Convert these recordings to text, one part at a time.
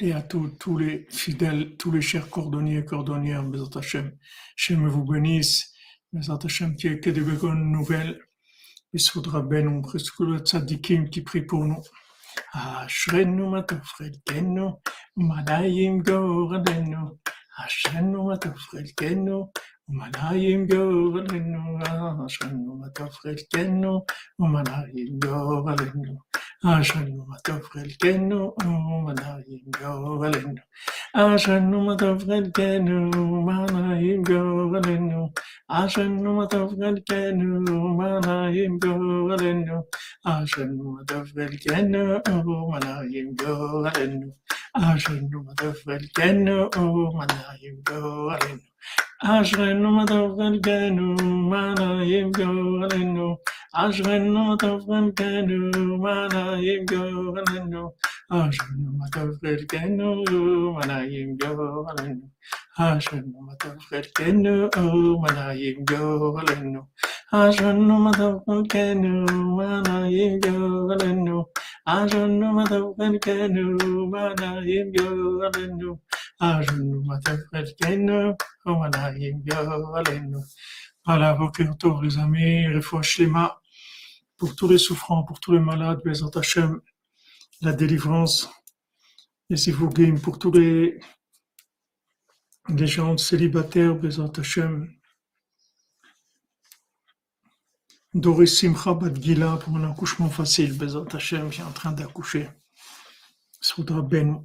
et à tous, tous les fidèles, tous les chers cordonniers et cordonnières, Bezat Hashem. Hashem vous bénisse. Bezat Hashem, qui que de bonnes nouvelles. Il faudra ben on presque le tzadikim qui prie pour nous. אשרנו מה טוב חלקנו, ומנה ימגורלנו. אשרנו מה טוב חלקנו, ומנעים גוב עלינו רעשנו מקף חלקנו, ומנעים גוב עלינו רעשנו מקף חלקנו, ומנעים גוב עלינו רעשנו מקף חלקנו, ומנעים גוב עלינו רעשנו מקף חלקנו, ומנעים גוב עלינו רעשנו מקף חלקנו, ומנעים גוב עלינו רעשנו מקף חלקנו, ומנעים גוב עלינו אשרנו מה טוב חלקנו, מה נעים גורלנו. אשרנו מה טוב חלקנו, מה נעים גורלנו. אשרנו מה טוב חלקנו, מה נעים גורלנו. אשרנו מה טוב חלקנו, מה נעים גורלנו. אשרנו מה טוב חלקנו, מה נעים גורלנו. אשרנו מה טוב חלקנו, מה נעים גורלנו. Ajunumatavrelkenu, Omanayim oh, Yoralenu. Voilà, Bokertov, les amis, Refoua Shlema, pour tous les souffrants, pour tous les malades, Bezat Hashem, la délivrance, et Zivugim, pour tous les, les gens célibataires, Bezat Hashem, Doris Simcha Badgila pour un accouchement facile, Bezat Hashem, qui est en train d'accoucher. Soudra Ben.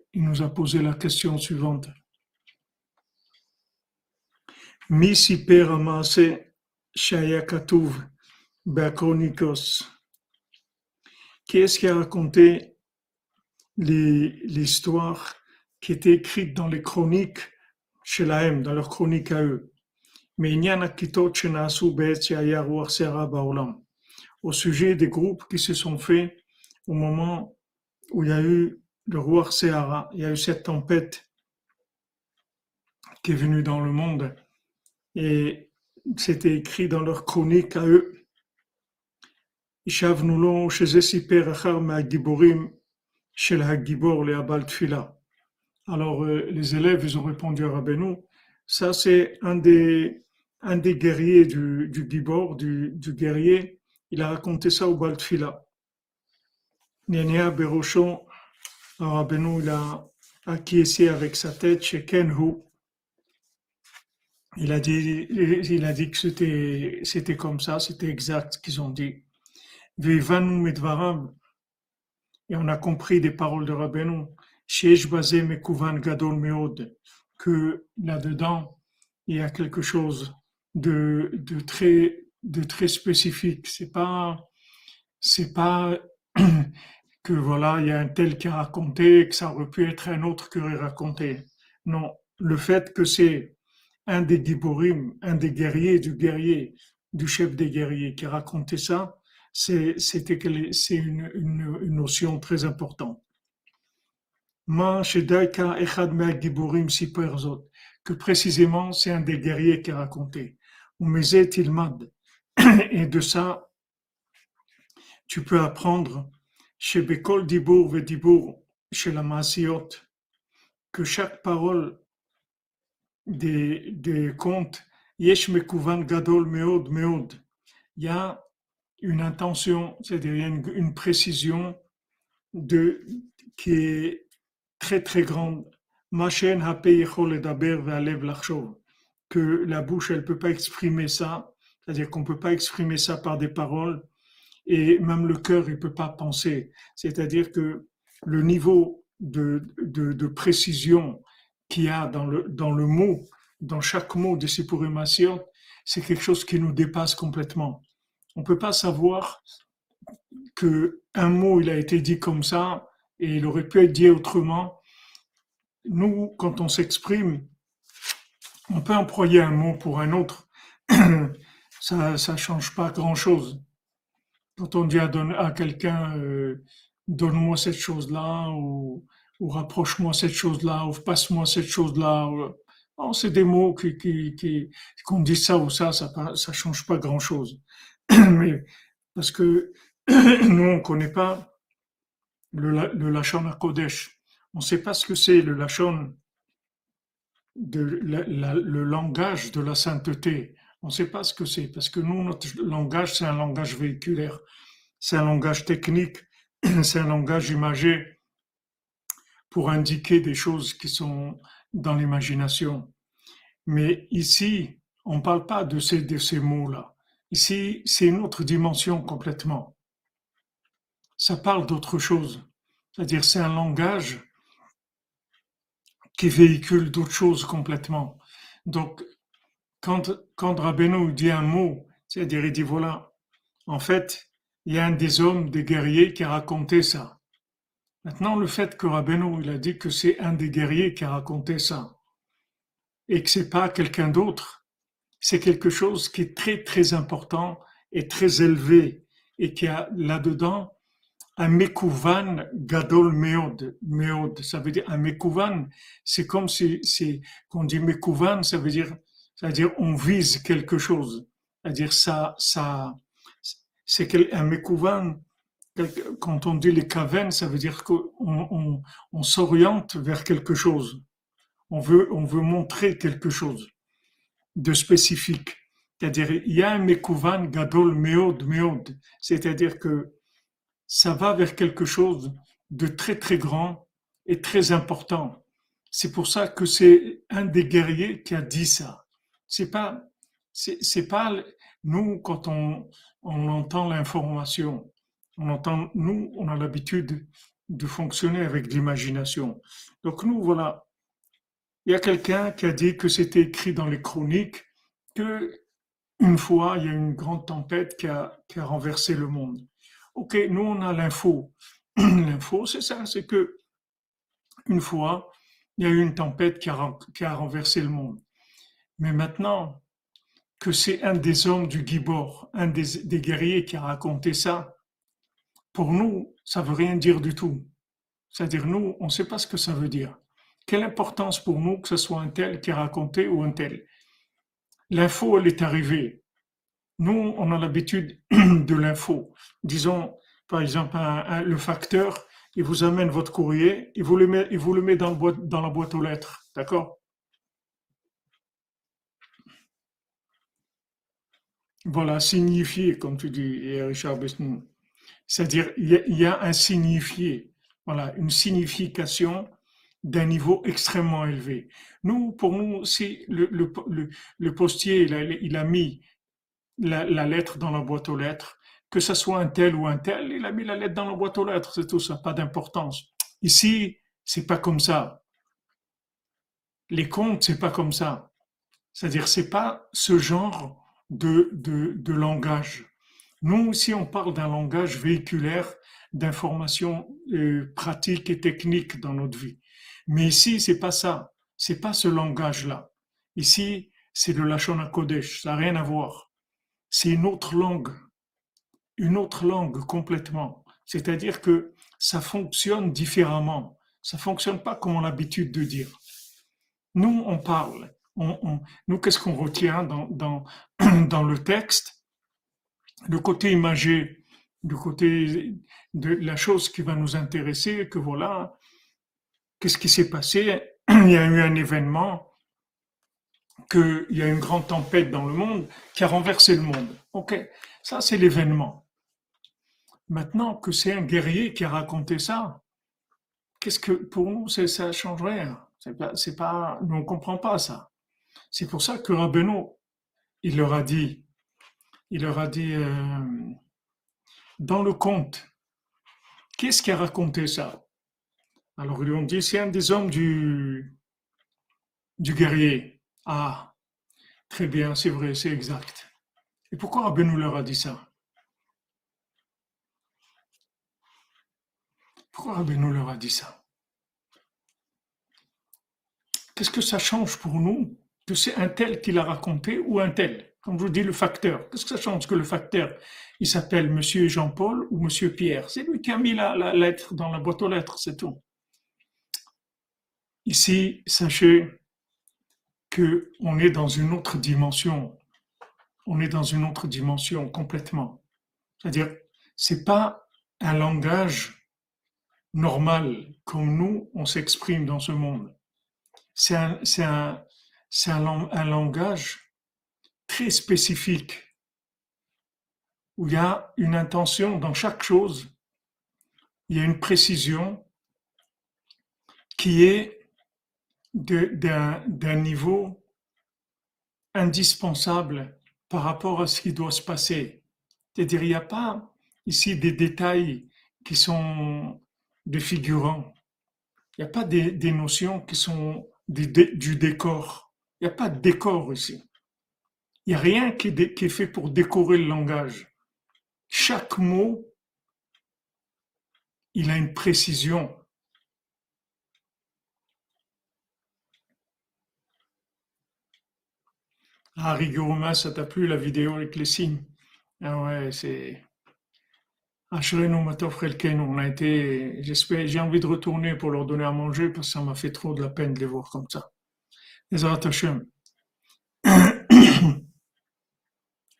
il nous a posé la question suivante. Misi peramase shayakatuv bakonikos. Qu'est-ce qui a raconté l'histoire qui était écrite dans les chroniques chez la M, dans leurs chroniques à eux? Mais il y en a qui Au sujet des groupes qui se sont faits au moment où il y a eu le roi Sehara, il y a eu cette tempête qui est venue dans le monde et c'était écrit dans leur chronique à eux. Alors euh, les élèves, ils ont répondu à Rabbeinu, ça c'est un des, un des guerriers du, du Gibor, du, du guerrier, il a raconté ça au Baltfila. Berochon, Rabbeinu, il a acquiescé avec sa tête chez Kenhu, il a dit, a dit que c'était, c'était comme ça, c'était exact ce qu'ils ont dit. Et on a compris des paroles de Rabbeinu, que là-dedans, il y a quelque chose de, de très, de très spécifique. C'est pas, c'est pas que voilà, il y a un tel qui a raconté, que ça aurait pu être un autre qui aurait raconté. Non, le fait que c'est un des Giborim, un des guerriers du guerrier, du chef des guerriers qui a raconté ça, c'est une, une, une notion très importante. Que précisément, c'est un des guerriers qui a raconté. Et de ça, tu peux apprendre Dibour Vedibour, chez la Masiot, que chaque parole des, des contes, Yesh Mekuvan Gadol Meod Meod. Il y a une intention, c'est-à-dire une, une, précision qui est très très grande. Que la bouche, elle peut pas exprimer ça, c'est-à-dire qu'on peut pas exprimer ça par des paroles, et même le cœur, il peut pas penser. C'est-à-dire que le niveau de précision qu'il y a dans le, dans le mot, dans chaque mot de Sipurimation, c'est quelque chose qui nous dépasse complètement. On ne peut pas savoir que un mot il a été dit comme ça Et il aurait pu être dit autrement. Nous, quand on s'exprime, on peut employer un mot pour un autre. ça ne change pas grand-chose. Quand on dit à, à quelqu'un euh, donne-moi cette chose-là ou, rapproche-moi cette chose-là ou passe-moi cette chose-là, oh, c'est des mots qui, qui, qui qu'on dit ça ou ça, ça ça change pas grand-chose. Mais parce que nous on connaît pas le, le Lachon à Kodesh. On ne sait pas ce que c'est le Lachon, de, le langage de la sainteté. On ne sait pas ce que c'est, parce que nous, notre langage, c'est un langage véhiculaire, c'est un langage technique, c'est un langage imagé pour indiquer des choses qui sont dans l'imagination. Mais ici, on ne parle pas de ces, de ces mots-là. Ici, c'est une autre dimension complètement. Ça parle d'autre chose. C'est-à-dire, c'est un langage qui véhicule d'autres choses complètement. Donc, quand, quand dit un mot, c'est-à-dire, il dit voilà, en fait, il y a un des hommes, des guerriers qui a raconté ça. Maintenant, le fait que Rabbeinu, il a dit que c'est un des guerriers qui a raconté ça, et que c'est pas quelqu'un d'autre, c'est quelque chose qui est très, très important et très élevé, et qui a là-dedans un mekouvan gadol meod, meod, ça veut dire un mekouvan, c'est comme si, c'est, qu'on dit mekouvan, ça veut dire, ça veut dire on vise quelque chose. C'est-à-dire ça, ça, c'est un mekouvan, quand on dit les cavernes, ça veut dire qu'on on, on, s'oriente vers quelque chose. On veut, on veut montrer quelque chose de spécifique. C'est-à-dire, il y a un mekouvan gadol meod meod. C'est-à-dire que ça va vers quelque chose de très très grand et très important. C'est pour ça que c'est un des guerriers qui a dit ça. C'est pas, c'est pas nous quand on, on entend l'information, on entend, nous on a l'habitude de fonctionner avec l'imagination. Donc nous voilà, il y a quelqu'un qui a dit que c'était écrit dans les chroniques que une fois il y a une grande tempête qui a, qui a renversé le monde. Ok, nous on a l'info. L'info, c'est ça, c'est que une fois, il y a eu une tempête qui a, qui a renversé le monde. Mais maintenant que c'est un des hommes du Gibor, un des, guerriers qui a raconté ça, pour nous, ça veut rien dire du tout. C'est-à-dire, nous, on ne sait pas ce que ça veut dire. Quelle importance pour nous que ce soit un tel qui a raconté ou un tel? L'info, elle est arrivée. Nous, on a l'habitude de l'info. Disons, par exemple, le facteur, il vous amène votre courrier, il vous le met, dans la boîte aux lettres. D'accord? Voilà, signifié, comme tu dis, Richard Besson. C'est-à-dire, il y, a un signifié, voilà, une signification d'un niveau extrêmement élevé. Nous, pour nous, si le, le, postier, il a mis la, lettre dans la boîte aux lettres, que ce soit un tel ou un tel, il a mis la lettre dans la boîte aux lettres, c'est tout ça, pas d'importance. Ici, c'est pas comme ça. Les comptes, c'est pas comme ça. C'est-à-dire, c'est pas ce genre de, de, langage. Nous, ici, on parle d'un langage véhiculaire d'information euh, pratique et technique dans notre vie. Mais ici, c'est pas ça. C'est pas ce langage-là. Ici, c'est de la Shona Kodesh. Ça n'a rien à voir c'est une autre langue, une autre langue complètement. C'est-à-dire que ça fonctionne différemment. Ça fonctionne pas comme on a l'habitude de dire. Nous, on parle. Nous, qu'est-ce qu'on retient dans, dans, dans le texte? Le côté imagé, le côté de la chose qui va nous intéresser, que voilà, qu'est-ce qui s'est passé? Il y a eu un événement, qu'il y a une grande tempête dans le monde qui a renversé le monde. Ok, ça c'est l'événement. Maintenant que c'est un guerrier qui a raconté ça, qu'est-ce que pour nous ça change rien. C'est pas, pas, nous on comprend pas ça. C'est pour ça que Rabbeinu, il leur a dit, il leur a dit euh, dans le conte, qu'est-ce qui a raconté ça? Alors ils lui ont dit c'est un des hommes du du guerrier. Ah, très bien, c'est vrai, c'est exact. Et pourquoi Rabbeinu leur a dit ça? Pourquoi Rabbeinu leur a dit ça? Qu'est-ce que ça change pour nous? C'est un tel qui l'a raconté ou un tel Comme je vous dis, le facteur. Qu'est-ce que ça change que le facteur, il s'appelle Monsieur Jean-Paul ou Monsieur Pierre C'est lui qui a mis la, lettre dans la boîte aux lettres, c'est tout. Ici, sachez que on est dans une autre dimension. On est dans une autre dimension complètement. C'est-à-dire, c'est pas un langage normal comme nous, on s'exprime dans ce monde. C'est un, c'est un, langage très spécifique où il y a une intention dans chaque chose, il y a une précision qui est d'un niveau indispensable par rapport à ce qui doit se passer. C'est-à-dire, il n'y a pas ici des détails qui sont des figurants. Il n'y a pas des, notions qui sont du décor. Il n'y a pas de décor ici. Il n'y a rien qui est, fait pour décorer le langage. Chaque mot, il a une précision. Ah, rigoureusement, ça t'a plu la vidéo avec les signes? Ah ouais, c'est. On a été, j'espère, j'ai envie de retourner pour leur donner à manger parce que ça m'a fait trop de la peine de les voir comme ça.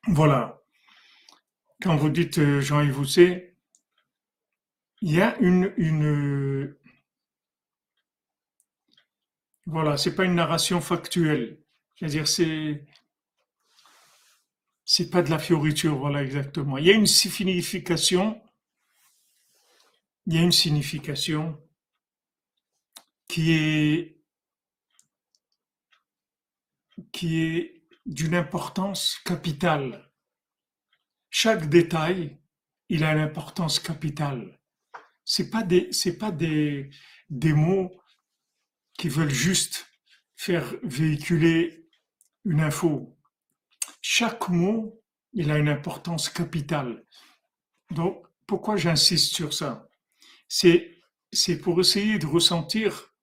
Voilà. Quand vous dites euh, Jean-Yves Housset, il y a une, une voilà, c'est pas une narration factuelle. C'est-à-dire, c'est, c'est pas de la fioriture, voilà exactement. Il y a une signification, il y a une signification qui est, qui est d'une importance capitale. Chaque détail, il a une importance capitale. C'est pas des, pas des, des mots qui veulent juste faire véhiculer une info chaque mot, il a une importance capitale. Donc, pourquoi j'insiste sur ça? C'est pour essayer de ressentir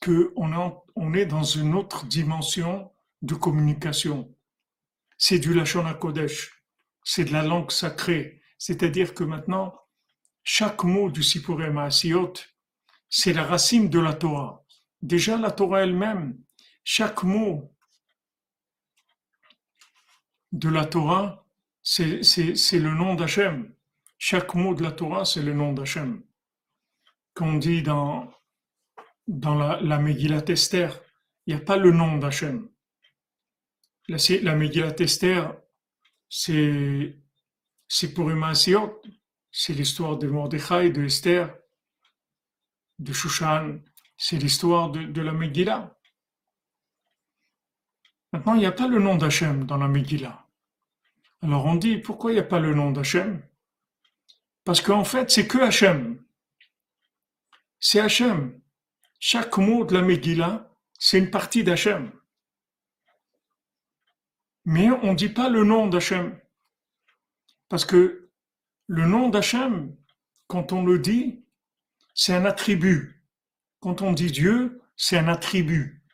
que on est dans une autre dimension de communication. C'est du Lachon Kodesh, c'est de la langue sacrée. C'est-à-dire que maintenant, chaque mot du Sipurem Asiyot, c'est la racine de la Torah. Déjà, la Torah elle-même, chaque mot de la Torah, c'est le nom d'Hachem. Chaque mot de la Torah, c'est le nom d'Hachem. Qu'on dit dans, dans la, la Megillat il n'y a pas le nom d'Hachem. La, la Megillat Esther, c'est pour Siot, c'est l'histoire de Mordechai, de Esther, de Shushan, c'est l'histoire de, de la Megillah. Maintenant, il n'y a pas le nom d'Hachem dans la Megillah. Alors on dit, pourquoi il n'y a pas le nom d'Hachem? Parce qu'en fait, c'est que Hachem. C'est Hachem. Chaque mot de la Megillah, c'est une partie d'Hachem. Mais on ne dit pas le nom d'Hachem. Parce que le nom d'Hachem, quand on le dit, c'est un attribut. Quand on dit Dieu, c'est un attribut.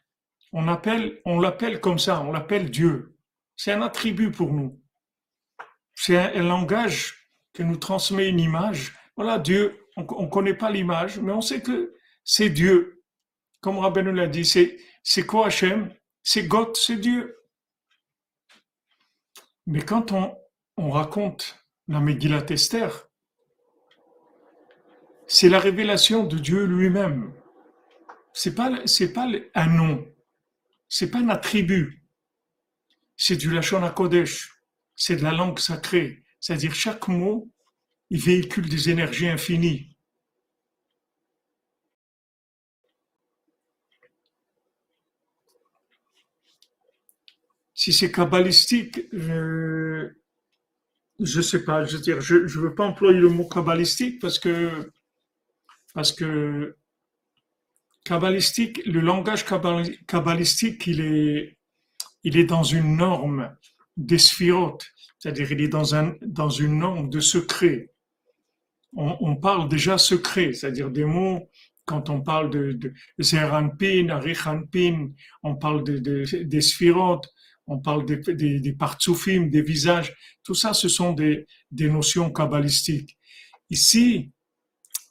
On appelle, on l'appelle comme ça, on l'appelle Dieu. C'est un attribut pour nous. C'est un, langage qui nous transmet une image. Voilà, Dieu, on ne connaît pas l'image, mais on sait que c'est Dieu. Comme nous l'a dit, c'est, quoi Hachem? C'est God, c'est Dieu. Mais quand on, on raconte la Megillat Esther, c'est la révélation de Dieu lui-même. C'est pas, c'est pas un nom, c'est pas un attribut, c'est du Lachon HaKodesh c'est de la langue sacrée. C'est-à-dire chaque mot, il véhicule des énergies infinies. Si c'est kabbalistique, je ne sais pas, je veux dire, je ne veux pas employer le mot kabbalistique parce que parce que kabbalistique, le langage kabbalistique, il est il est dans une norme des sphirotes, c'est-à-dire il est dans, un, dans une norme de secret. on, parle déjà secret, c'est-à-dire des mots, quand on parle de, Zeranpin, Arichanpin, on parle de, des sphirotes, on parle des, des, des des visages, tout ça, ce sont des, notions kabbalistiques. Ici,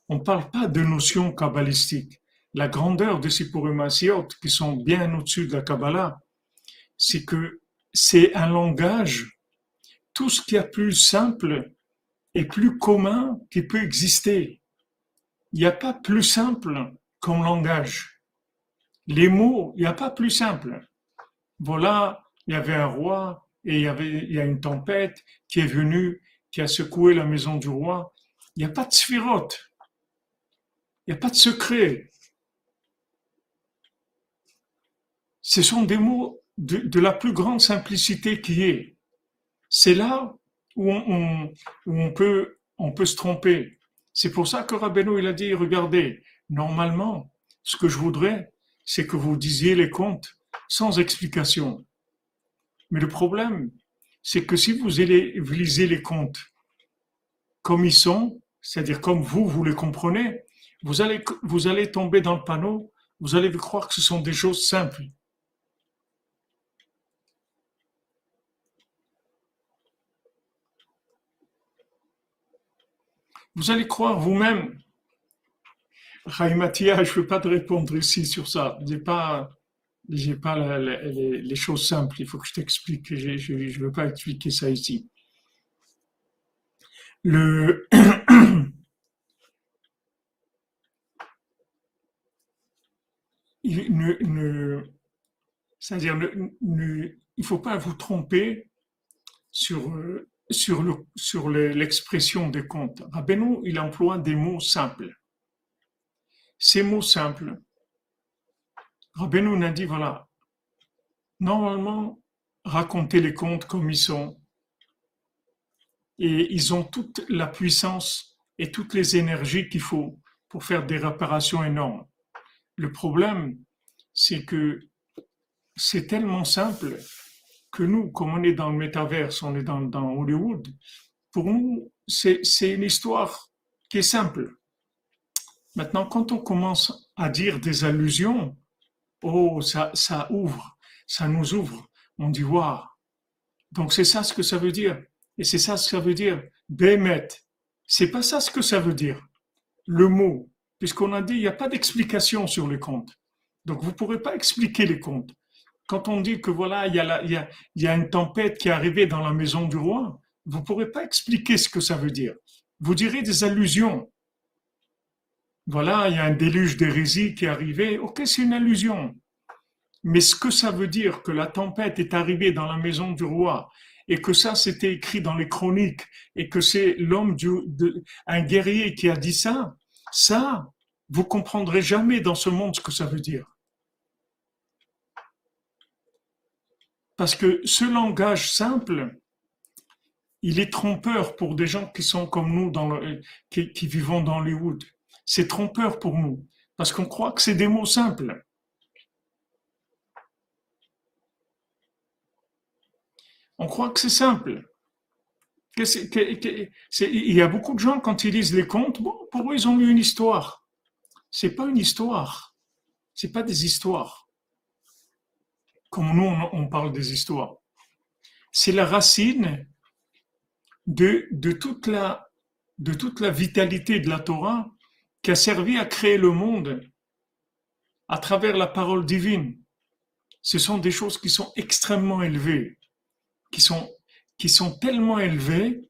on ne parle pas de notions kabbalistiques. La grandeur de ces Purimasiot, qui sont bien au-dessus de la Kabbalah, c'est que c'est un langage, tout ce qui est plus simple et plus commun qui peut exister. Il n'y a pas plus simple comme langage. Les mots, il n'y a pas plus simple. Voilà, il y avait un roi et il y avait il y a une tempête qui est venue, qui a secoué la maison du roi. Il n'y a pas de sphirote. Il n'y a pas de secret. Ce sont des mots de, la plus grande simplicité qui est. C'est là où on, peut, on peut se tromper. C'est pour ça que Rabbeinu, il a dit, regardez, normalement, ce que je voudrais, c'est que vous disiez les contes sans explication. Mais le problème, c'est que si vous, lisez les contes comme ils sont, c'est-à-dire comme vous, vous les comprenez, vous allez, vous allez tomber dans le panneau, vous allez croire que ce sont des choses simples. Vous allez croire vous-même. Raïmatia, je ne veux pas te répondre ici sur ça. Je n'ai pas, les, choses simples. Il faut que je t'explique. Je ne veux pas expliquer ça ici. Le. ne, il ne faut pas vous tromper sur l'expression des contes. Rabbeinu, il emploie des mots simples. Ces mots simples, Rabbeinu a dit, voilà, normalement, racontez les contes comme ils sont. Et ils ont toute la puissance et toutes les énergies qu'il faut pour faire des réparations énormes. Le problème, c'est que c'est tellement simple que nous, comme on est dans le métaverse, on est dans, dans Hollywood, pour nous, c'est une histoire qui est simple. Maintenant, quand on commence à dire des allusions, oh, ça, ça ouvre, ça nous ouvre. On dit, waouh. Donc, c'est ça ce que ça veut dire. Et c'est ça ce que ça veut dire. Bémet. C'est pas ça ce que ça veut dire. Le mot. Puisqu'on a dit, il n'y a pas d'explication sur les contes. Donc, vous ne pourrez pas expliquer les contes quand on dit que voilà, il y, a il, y a, une tempête qui est arrivée dans la maison du roi, vous ne pourrez pas expliquer ce que ça veut dire. Vous direz des allusions. Voilà, il y a un déluge d'hérésie qui est arrivé. Ok, c'est une allusion. Mais ce que ça veut dire que la tempête est arrivée dans la maison du roi et que ça c'était écrit dans les chroniques et que c'est l'homme de, un guerrier qui a dit ça, ça, vous comprendrez jamais dans ce monde ce que ça veut dire. Parce que ce langage simple, il est trompeur pour des gens qui sont comme nous, qui, qui vivons dans woods. C'est trompeur pour nous, parce qu'on croit que c'est des mots simples. On croit que c'est simple. il y a beaucoup de gens, quand ils lisent les contes, pour eux, ils ont lu une histoire. C'est pas une histoire. C'est pas des histoires comme nous on parle des histoires. C'est la racine de toute la vitalité de la Torah qui a servi à créer le monde à travers la parole divine. Ce sont des choses qui sont extrêmement élevées, qui sont, tellement élevées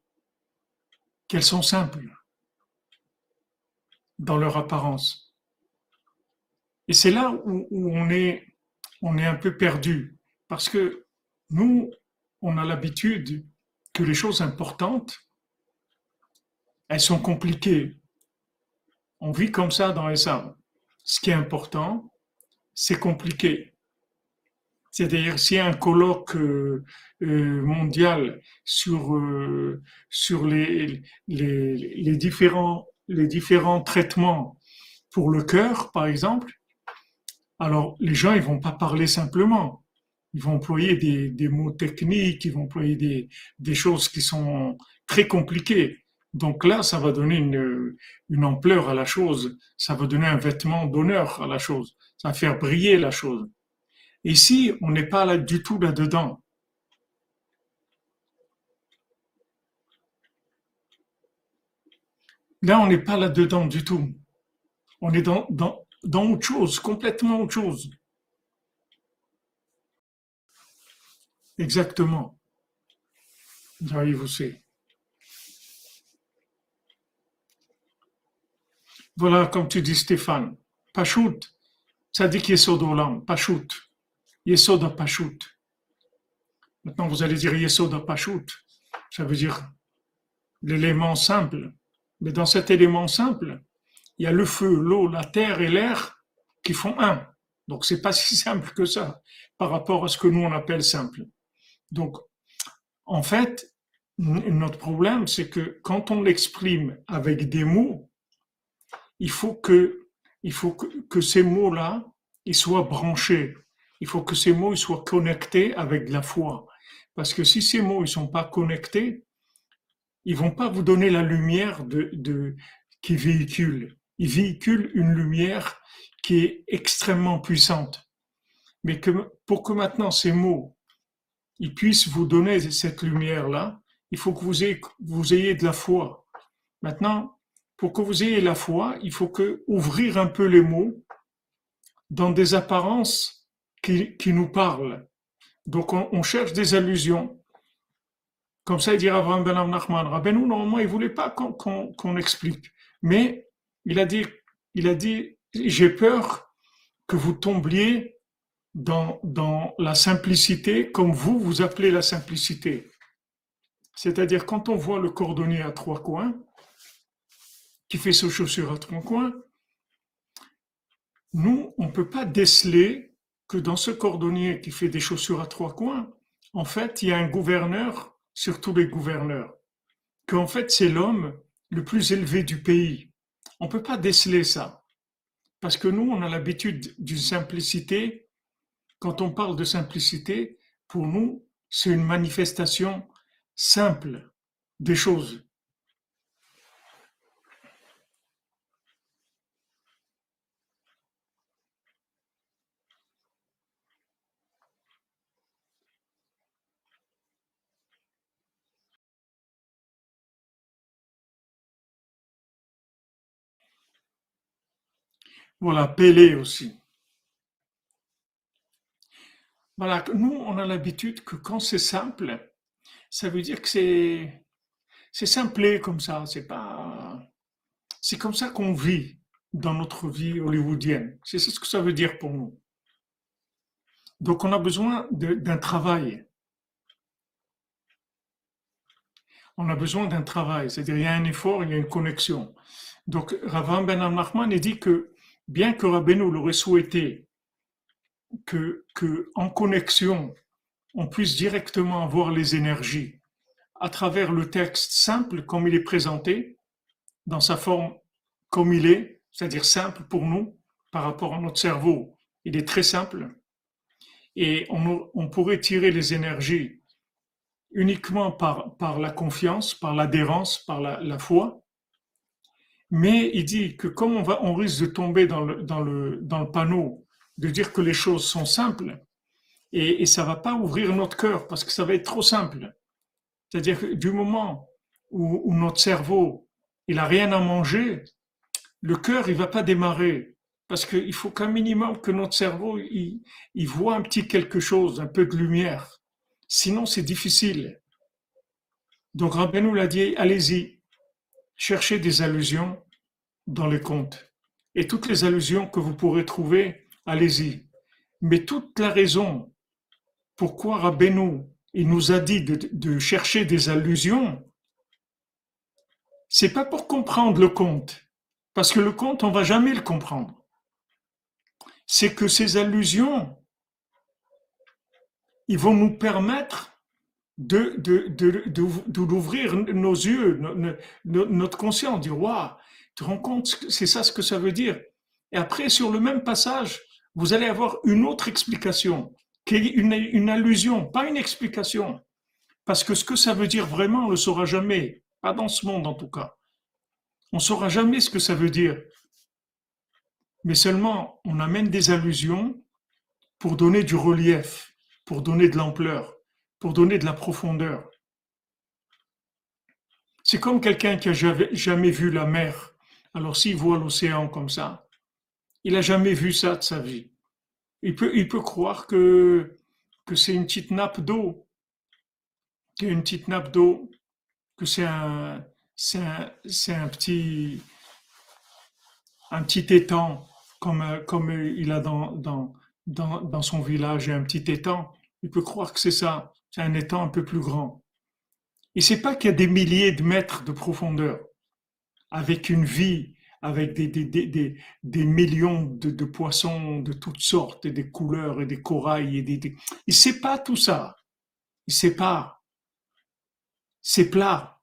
qu'elles sont simples dans leur apparence. Et c'est là où, où on est on est un peu perdu parce que nous, on a l'habitude que les choses importantes, elles sont compliquées. On vit comme ça dans les. Ce qui est important, c'est compliqué. C'est-à-dire, s'il y a un colloque euh, euh, mondial sur, euh, les différents traitements pour le cœur, par exemple, alors, les gens, ils vont pas parler simplement. Ils vont employer des, mots techniques, ils vont employer des, choses qui sont très compliquées. Donc là, ça va donner une, ampleur à la chose, ça va donner un vêtement d'honneur à la chose, ça va faire briller la chose. Ici, on n'est pas là du tout là-dedans. Là, on n'est pas là-dedans du tout. On est dans, dans, autre chose, complètement autre chose. Exactement. vous c'est. Voilà, comme tu dis Stéphane, Pachout, ça dit Yesod Olam, Pachout, Yesod Pachout. Maintenant, vous allez dire Yesod Pachout, ça veut dire l'élément simple. Mais dans cet élément simple, il y a le feu, l'eau, la terre et l'air qui font un. Donc c'est pas si simple que ça par rapport à ce que nous on appelle simple. Donc en fait, notre problème c'est que quand on l'exprime avec des mots, il faut que il faut que, ces mots-là ils soient branchés. Il faut que ces mots ils soient connectés avec la foi. Parce que si ces mots ils sont pas connectés, ils vont pas vous donner la lumière de, de qui véhicule il véhicule une lumière qui est extrêmement puissante. Mais que, pour que maintenant ces mots ils puissent vous donner cette lumière-là, il faut que vous ayez, vous ayez de la foi. Maintenant, pour que vous ayez la foi, il faut que ouvrir un peu les mots dans des apparences qui, qui nous parlent. Donc on, on, cherche des allusions. Comme ça, il dit Abraham Ben Nachman, Rabbeinu, normalement, il voulait pas qu'on qu explique. Mais il a dit, il a dit, j'ai peur que vous tombiez dans, dans la simplicité comme vous, vous appelez la simplicité. C'est-à-dire quand on voit le cordonnier à trois coins, qui fait ses chaussures à trois coins, nous, on ne peut pas déceler que dans ce cordonnier qui fait des chaussures à trois coins, en fait, il y a un gouverneur sur tous les gouverneurs, qu'en fait, c'est l'homme le plus élevé du pays. On ne peut pas déceler ça. Parce que nous, on a l'habitude d'une simplicité. Quand on parle de simplicité, pour nous, c'est une manifestation simple des choses. Voilà, Pélé aussi. Voilà, nous, on a l'habitude que quand c'est simple, ça veut dire que c'est, c'est simplé comme ça. C'est pas, c'est comme ça qu'on vit dans notre vie hollywoodienne. C'est ce que ça veut dire pour nous. Donc, on a besoin d'un travail. On a besoin d'un travail, c'est-à-dire il y a un effort, il y a une connexion. Donc, Ravan Ben Al-Mahman dit que bien que Rabbeinu l'aurait souhaité que, en connexion, on puisse directement avoir les énergies à travers le texte simple comme il est présenté, dans sa forme comme il est, c'est-à-dire simple pour nous par rapport à notre cerveau. Il est très simple. Et on, pourrait tirer les énergies uniquement par, la confiance, par l'adhérence, par la foi. Mais il dit que comme on, va, on risque de tomber dans le, dans, le, dans le panneau de dire que les choses sont simples, et, et ça va pas ouvrir notre cœur parce que ça va être trop simple. C'est-à-dire que du moment où, où, notre cerveau il a rien à manger, le cœur il va pas démarrer parce qu'il faut qu'un minimum que notre cerveau il, il voit un petit quelque chose, un peu de lumière. Sinon c'est difficile. Donc nous l'a dit, allez-y, cherchez des allusions dans les contes. Et toutes les allusions que vous pourrez trouver, allez-y. Mais toute la raison pourquoi Rabbeinu il nous a dit de, chercher des allusions, c'est pas pour comprendre le conte, parce que le conte, on va jamais le comprendre. C'est que ces allusions, ils vont nous permettre de, de, d'ouvrir nos yeux, notre conscience, dire Waouh, tu te rends compte, c'est ça ce que ça veut dire. Et après, sur le même passage, vous allez avoir une autre explication, qui est une, une allusion, pas une explication. Parce que ce que ça veut dire vraiment, on ne le saura jamais. Pas dans ce monde en tout cas. On ne saura jamais ce que ça veut dire. Mais seulement, on amène des allusions pour donner du relief, pour donner de l'ampleur, pour donner de la profondeur. C'est comme quelqu'un qui a jamais vu la mer. Alors s'il voit l'océan comme ça, il n'a jamais vu ça de sa vie. Il peut, croire que, c'est une petite nappe d'eau, une petite nappe d'eau, que c'est un, petit, étang, comme, il a dans son village un petit étang. Il peut croire que c'est ça. C'est un étang un peu plus grand. Ne sait pas qu'il y a des milliers de mètres de profondeur, avec une vie, avec des, millions de, de, poissons de toutes sortes, et des couleurs, et des corails. Et des, Il ne sait pas tout ça. Il ne sait pas. C'est plat.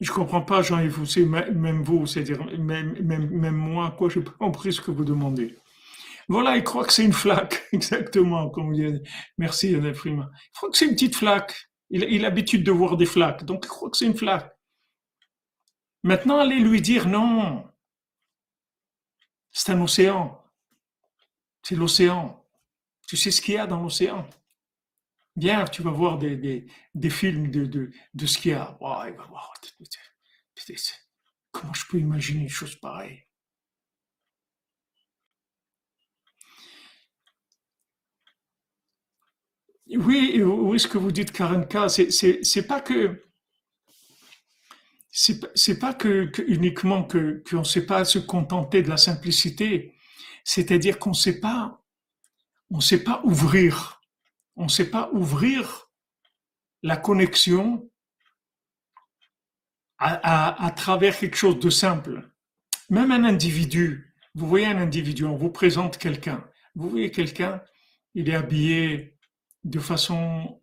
Je comprends pas, Jean-Yves, même vous, c'est-à-dire même, moi, quoi, je n'ai pas compris ce que vous demandez. Voilà, il croit que c'est une flaque, exactement, comme vous dites. Merci, Yann Frima. Il croit que c'est une petite flaque. Il a l'habitude de voir des flaques, donc il croit que c'est une flaque. Maintenant, allez lui dire non. C'est un océan. C'est l'océan. Tu sais ce qu'il y a dans l'océan? Viens, tu vas voir des, des, films de, de, de ce qu'il y a. voir. Comment je peux imaginer une chose pareille? Oui, oui, ce que vous dites, Karenka, c'est pas que c'est pas que, uniquement que qu'on ne sait pas se contenter de la simplicité, c'est-à-dire qu'on ne sait pas on sait pas ouvrir on ne sait pas ouvrir la connexion à, travers quelque chose de simple. Même un individu, vous voyez un individu, on vous présente quelqu'un, vous voyez quelqu'un, il est habillé de façon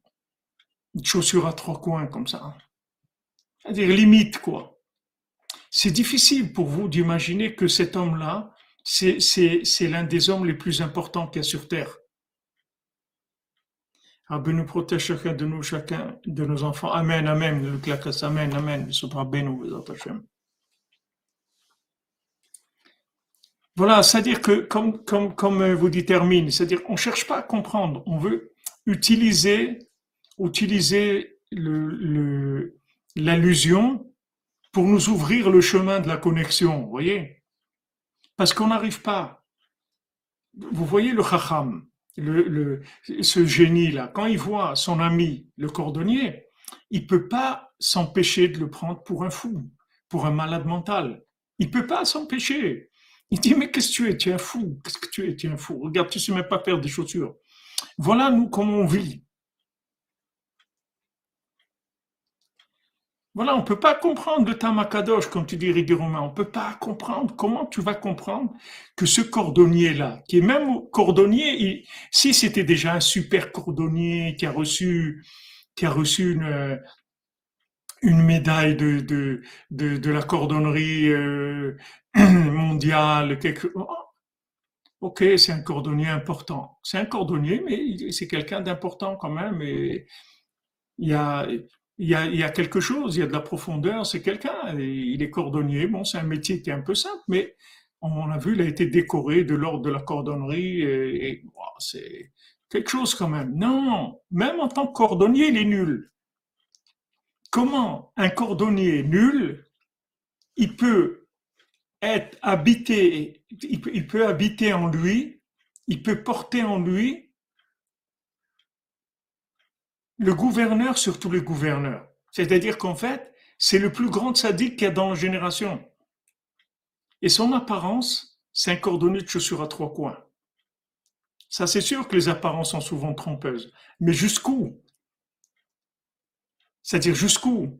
une chaussure à trois coins comme ça. C'est-à-dire limite quoi. C'est difficile pour vous d'imaginer que cet homme-là, c'est l'un des hommes les plus importants qu'il y a sur Terre. Rabbi nous protège chacun de nous, chacun de nos enfants. Amen, Amen. Le claquette, Amen, Amen. Voilà, c'est-à-dire que, comme, comme, comme vous détermine, c'est-à-dire on ne cherche pas à comprendre, on veut utiliser, utiliser l'allusion pour nous ouvrir le chemin de la connexion, vous voyez? Parce qu'on n'arrive pas. Vous voyez le chacham, le, ce génie-là, quand il voit son ami, le cordonnier, il peut pas s'empêcher de le prendre pour un fou, pour un malade mental. Il peut pas s'empêcher. Il dit, mais qu'est-ce que tu es? Tu es un fou. Qu'est-ce que tu es? Tu es un fou. Regarde, tu sais même pas faire des chaussures. Voilà, nous, comment on vit. Voilà, on ne peut pas comprendre le Tamakadosh, comme tu dis, Romain. On ne peut pas comprendre. Comment tu vas comprendre que ce cordonnier-là, qui est même cordonnier, si c'était déjà un super cordonnier qui a reçu, qui a reçu une, une médaille de, la cordonnerie euh, mondiale, quelque, oh, ok, c'est un cordonnier important. C'est un cordonnier, mais c'est quelqu'un d'important quand même. Il y a, il y, a, quelque chose, il y a de la profondeur, c'est quelqu'un, il est cordonnier, bon, c'est un métier qui est un peu simple, mais on a vu, il a été décoré de l'ordre de la cordonnerie, et, c'est quelque chose quand même. Non, même en tant que cordonnier, il est nul. Comment un cordonnier nul, il peut être habité, il peut habiter en lui, il peut porter en lui le gouverneur sur tous les gouverneurs. C'est-à-dire qu'en fait, c'est le plus grand sadique qu'il y a dans la génération. Et son apparence, c'est un cordonnier de chaussures à trois coins. Ça, c'est sûr que les apparences sont souvent trompeuses. Mais jusqu'où? C'est-à-dire jusqu'où?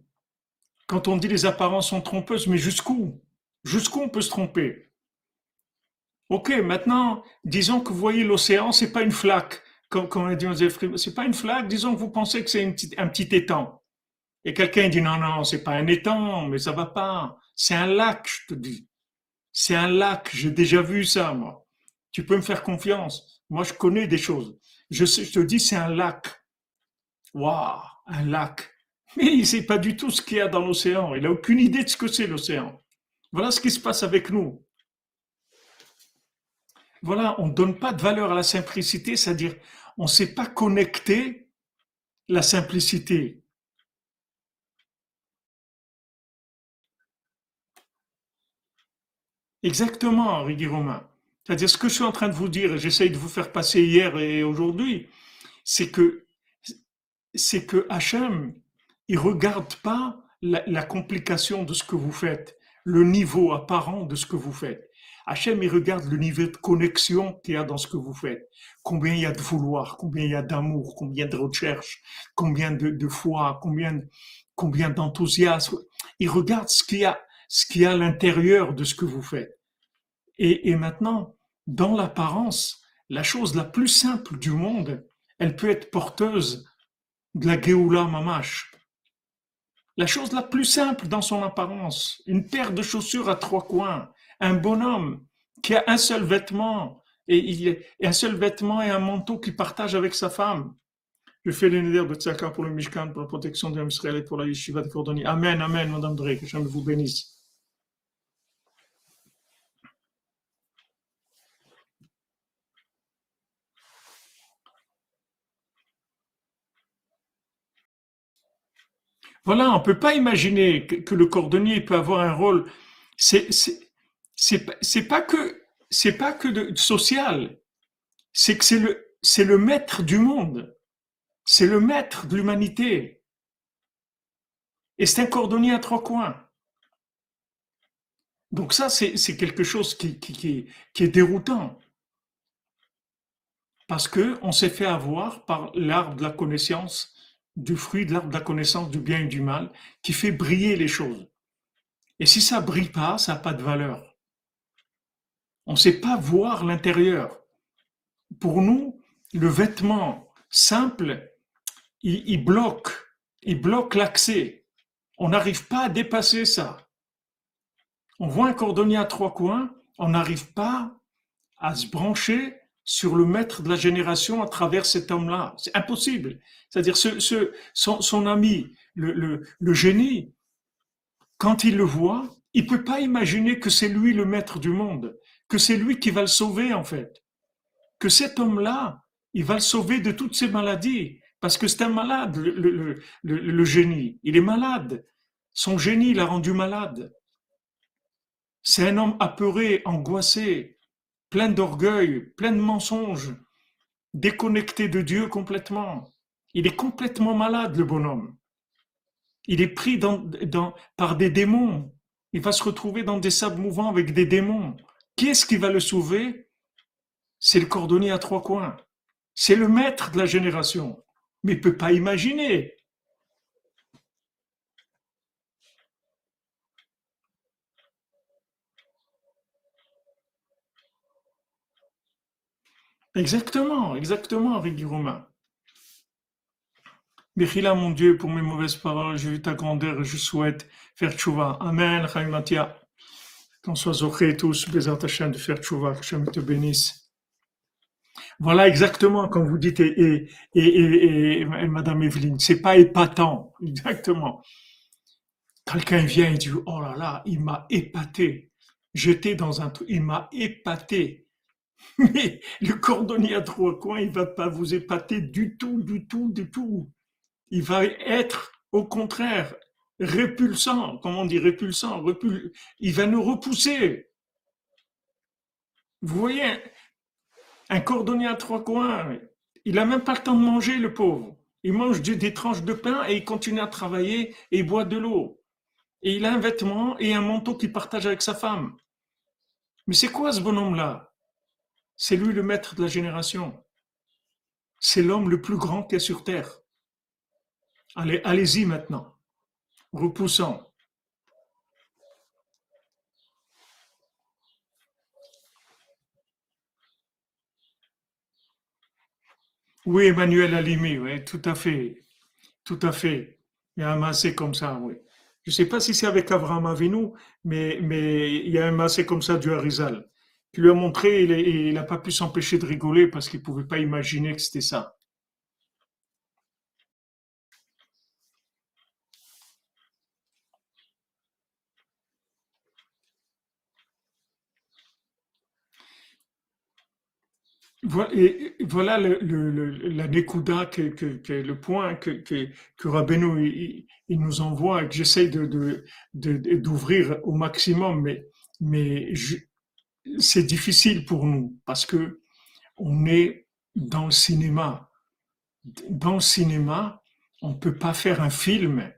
Quand on dit les apparences sont trompeuses, mais jusqu'où? Jusqu'où on peut se tromper? Ok, maintenant, disons que vous voyez l'océan, c'est pas une flaque comme, comme on dit c'est pas une flaque, disons que vous pensez que c'est un petit étang. Et quelqu'un dit non, non, c'est pas un étang, mais ça va pas. C'est un lac, je te dis. C'est un lac. J'ai déjà vu ça, moi. Tu peux me faire confiance. Moi, je connais des choses. Je, je te dis, c'est un lac. Waouh, un lac. Mais il ne sait pas du tout ce qu'il y a dans l'océan. Il n'a aucune idée de ce que c'est l'océan. Voilà ce qui se passe avec nous. Voilà, on ne donne pas de valeur à la simplicité, c'est-à-dire on ne sait pas connecter la simplicité. Exactement, Henri Romain. C'est-à-dire ce que je suis en train de vous dire, et j'essaye de vous faire passer hier et aujourd'hui, c'est que c'est que Hachem, il regarde pas la, la, complication de ce que vous faites, le niveau apparent de ce que vous faites. Hachem, il regarde le niveau de connexion qu'il y a dans ce que vous faites. Combien il y a de vouloir, combien il y a d'amour, combien de recherche, combien de, foi, combien, combien d'enthousiasme. Il regarde ce qu'il y a, ce qu'il y a à l'intérieur de ce que vous faites. Et, et maintenant, dans l'apparence, la chose la plus simple du monde, elle peut être porteuse de la Géoula Mamash. La chose la plus simple dans son apparence, une paire de chaussures à trois coins, un bonhomme qui a un seul vêtement et, il, un seul vêtement et un manteau qu'il partage avec sa femme. Je fais l'énergie de Tzaka pour le Mishkan, pour la protection de l'Israël et pour la Yeshiva de Cordoni. Amen, Amen, Madame Drake, que je vous bénisse. Voilà, on ne peut pas imaginer que, le cordonnier peut avoir un rôle. C'est pas que c'est pas que de, social, c'est que c'est le c'est le maître du monde, c'est le maître de l'humanité. Et c'est un cordonnier à trois coins. Donc ça, c'est quelque chose qui, qui, qui, qui est déroutant. Parce que on s'est fait avoir par l'arbre de la connaissance du fruit de l'arbre de la connaissance du bien et du mal qui fait briller les choses. Et si ça brille pas, ça n'a pas de valeur. On ne sait pas voir l'intérieur. Pour nous, le vêtement simple, il, bloque, il bloque l'accès. On n'arrive pas à dépasser ça. On voit un cordonnier à trois coins, on n'arrive pas à se brancher sur le maître de la génération à travers cet homme-là. C'est impossible. C'est-à-dire ce, ce, son, ami, le, le, le, génie, quand il le voit, il peut pas imaginer que c'est lui le maître du monde, c'est lui qui va le sauver en fait, que cet homme-là, il va le sauver de toutes ses maladies, parce que c'est un malade, le, génie. Il est malade. Son génie l'a rendu malade. C'est un homme apeuré, angoissé, plein d'orgueil, plein de mensonges, déconnecté de Dieu complètement. Il est complètement malade, le bonhomme. Il est pris dans, dans, par des démons. Il va se retrouver dans des sables mouvants avec des démons. Qui est-ce qui va le sauver? C'est le cordonnier à trois coins. C'est le maître de la génération. Mais il ne peut pas imaginer Exactement, exactement, Régui Romain. Bechila, mon Dieu, pour mes mauvaises paroles, j'ai vu ta grandeur je souhaite faire tchouva. Amen. Qu'on soit zoché tous, Bézat Hashem, de faire tchouva, que Hashem te bénisse. Voilà exactement comme vous dites, et, et, et, et Madame Evelyne, c'est pas épatant, exactement. Quelqu'un vient et dit, oh là là, il m'a épaté. J'étais dans un truc, il m'a épaté. Mais le cordonnier à trois coins, il va pas vous épater du tout, du tout, du tout. Il va être, au contraire, répulsant. Comment on dit répulsant Il va nous repousser. Vous voyez, un cordonnier à trois coins, il n'a même pas le temps de manger, le pauvre. Il mange des tranches de pain et il continue à travailler et il boit de l'eau. Et il a un vêtement et un manteau qu'il partage avec sa femme. Mais c'est quoi ce bonhomme-là? C'est lui le maître de la génération. C'est l'homme le plus grand qui est sur terre. Allez, allez-y maintenant. Repoussant. Oui, Emmanuel Alimi, oui, tout à fait. Tout à fait. Il y a un massé comme ça, oui. Je ne sais pas si c'est avec Avraham Avinu, mais, il y a un massé comme ça du Harizal, qui lui a montré, il n'a pas pu s'empêcher de rigoler parce qu'il ne pouvait pas imaginer que c'était ça. Voilà la Nekuda, que, le point que, que, nous envoie et que j'essaie d'ouvrir au maximum, mais, mais c'est difficile pour nous parce que on est dans le cinéma. Dans le cinéma, on ne peut pas faire un film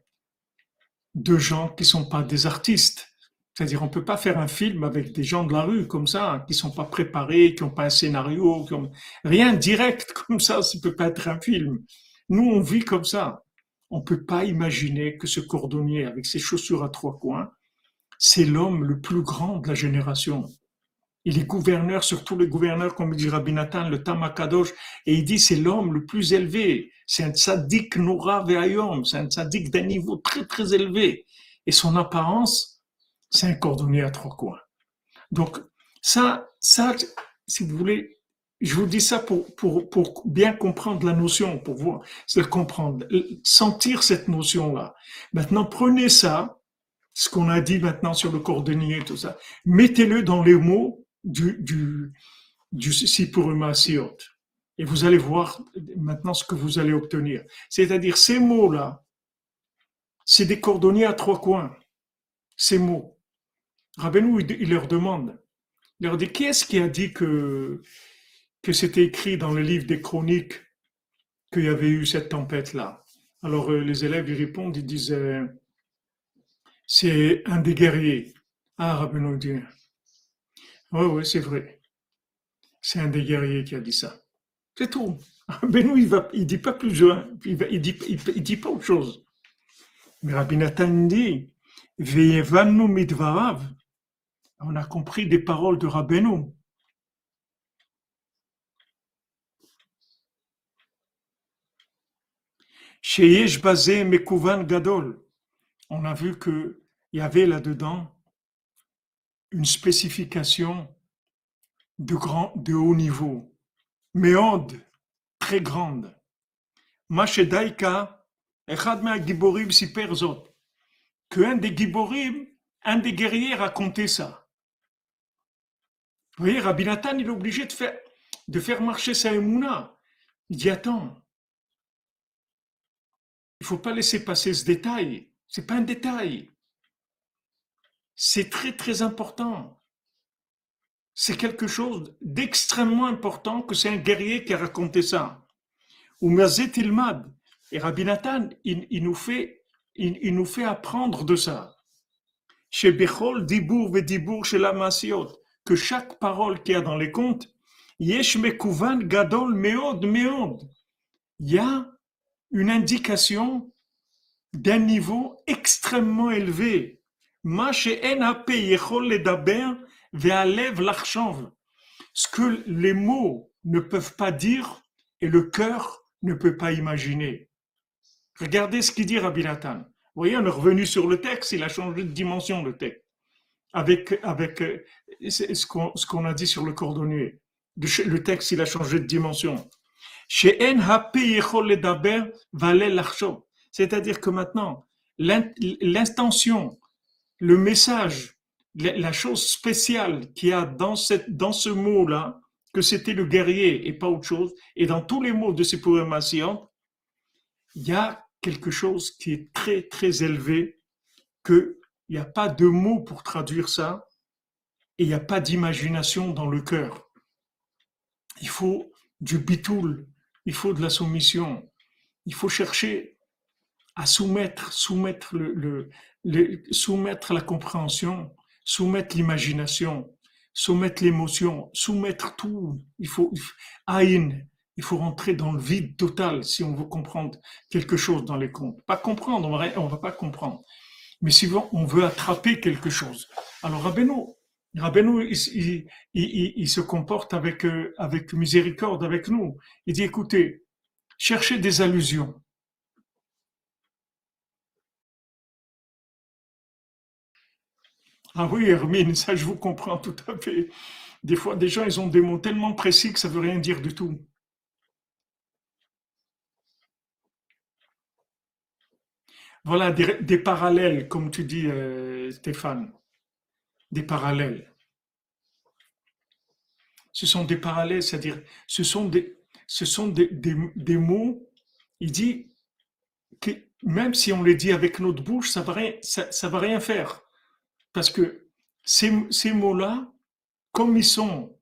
de gens qui ne sont pas des artistes. C'est-à-dire, on peut pas faire un film avec des gens de la rue comme ça, qui sont pas préparés, qui n'ont pas un scénario, qui ont... rien direct comme ça, ça peut pas être un film. Nous, on vit comme ça. On peut pas imaginer que ce cordonnier avec ses chaussures à trois coins, c'est l'homme le plus grand de la génération. Il est gouverneur sur tous les gouverneurs, comme dit Rabbi Nathan, le Tamakadosh, et il dit c'est l'homme le plus élevé. C'est un tzaddik Noura Ve'ayom, c'est un tzaddik d'un niveau très très élevé. Et son apparence, c'est un cordonnier à trois coins. Donc, ça, ça, si vous voulez, je vous dis ça pour, pour, pour bien comprendre la notion, pour voir, c'est comprendre, sentir cette notion-là. Maintenant, prenez ça, ce qu'on a dit maintenant sur le cordonnier, tout ça, mettez-le dans les mots du, du, du Sipuruma Siot. Et vous allez voir maintenant ce que vous allez obtenir. C'est-à-dire, ces mots-là, c'est des cordonniers à trois coins. Ces mots. Rabbeinu, il leur demande, il leur dit, qui est-ce qui a dit que, c'était écrit dans le livre des chroniques qu'il y avait eu cette tempête-là? Alors euh, les élèves, ils répondent, ils disent, euh, c'est un des guerriers. Ah, Rabbeinu dit, oui, oui, c'est vrai. C'est un des guerriers qui a dit ça. C'est tout. Rabbeinu, il ne il dit pas plus il ne dit, il, dit pas autre chose. Mais Rabbi Nathan dit, Veyevanu midvarav, on a compris des paroles de Rabbeinu. Sheyesh Bazé Mekouvan Gadol. On a vu qu'il y avait là-dedans une spécification de, grand, de haut niveau, méode, très grande. Mashedaika, Echad Giborim Siperzot, que un des Giborim, un des guerriers racontait ça. Vous voyez, Rabbi Nathan, il est obligé de faire, de faire marcher sa émouna. Il dit attends, il ne faut pas laisser passer ce détail. Ce n'est pas un détail. C'est très très important. C'est quelque chose d'extrêmement important que c'est un guerrier qui a raconté ça. Ou Ilmad. Et Rabbi Nathan, il, nous fait, il, nous fait apprendre de ça. Chez Bechol, Dibour, Vedibour, chez la Masiot que chaque parole qu'il y a dans les contes, Yesh Mekuvan Gadol Meod Meod. Il y a une indication d'un niveau extrêmement élevé. Ce que les mots ne peuvent pas dire et le cœur ne peut pas imaginer. Regardez ce qu'il dit Rabbi Nathan. Vous voyez, on est revenu sur le texte, il a changé de dimension le texte avec, avec euh, ce qu'on a dit sur le cordonnier. Le texte, il a changé de dimension. C'est-à-dire que maintenant, l'intention, le message, la chose spéciale qu'il y a dans, cette, dans ce mot-là, que c'était le guerrier et pas autre chose, et dans tous les mots de ces poèmes il y a quelque chose qui est très, très élevé que il n'y a pas de mots pour traduire ça et il n'y a pas d'imagination dans le cœur. Il faut du bitoul, il faut de la soumission, il faut chercher à soumettre, soumettre, le, soumettre la compréhension, soumettre l'imagination, soumettre l'émotion, soumettre tout. Il faut, aïn, il faut rentrer dans le vide total si on veut comprendre quelque chose dans les contes. Pas comprendre, on va, va pas comprendre mais si on veut attraper quelque chose. Alors Rabbeinu, Rabbeinu il, se comporte avec, euh, avec miséricorde avec nous. Il dit, écoutez, cherchez des allusions. Ah oui, Hermine, ça je vous comprends tout à fait. Des fois, des gens, ils ont des mots tellement précis que ça veut rien dire du tout. Voilà, des, parallèles, comme tu dis, euh, Stéphane, des parallèles. Ce sont des parallèles, c'est-à-dire, ce sont des, ce sont des, des, des mots, il dit que même si on les dit avec notre bouche, ça ne va, rien- ça, ça va rien faire. Parce que ces, ces mots-là, comme ils sont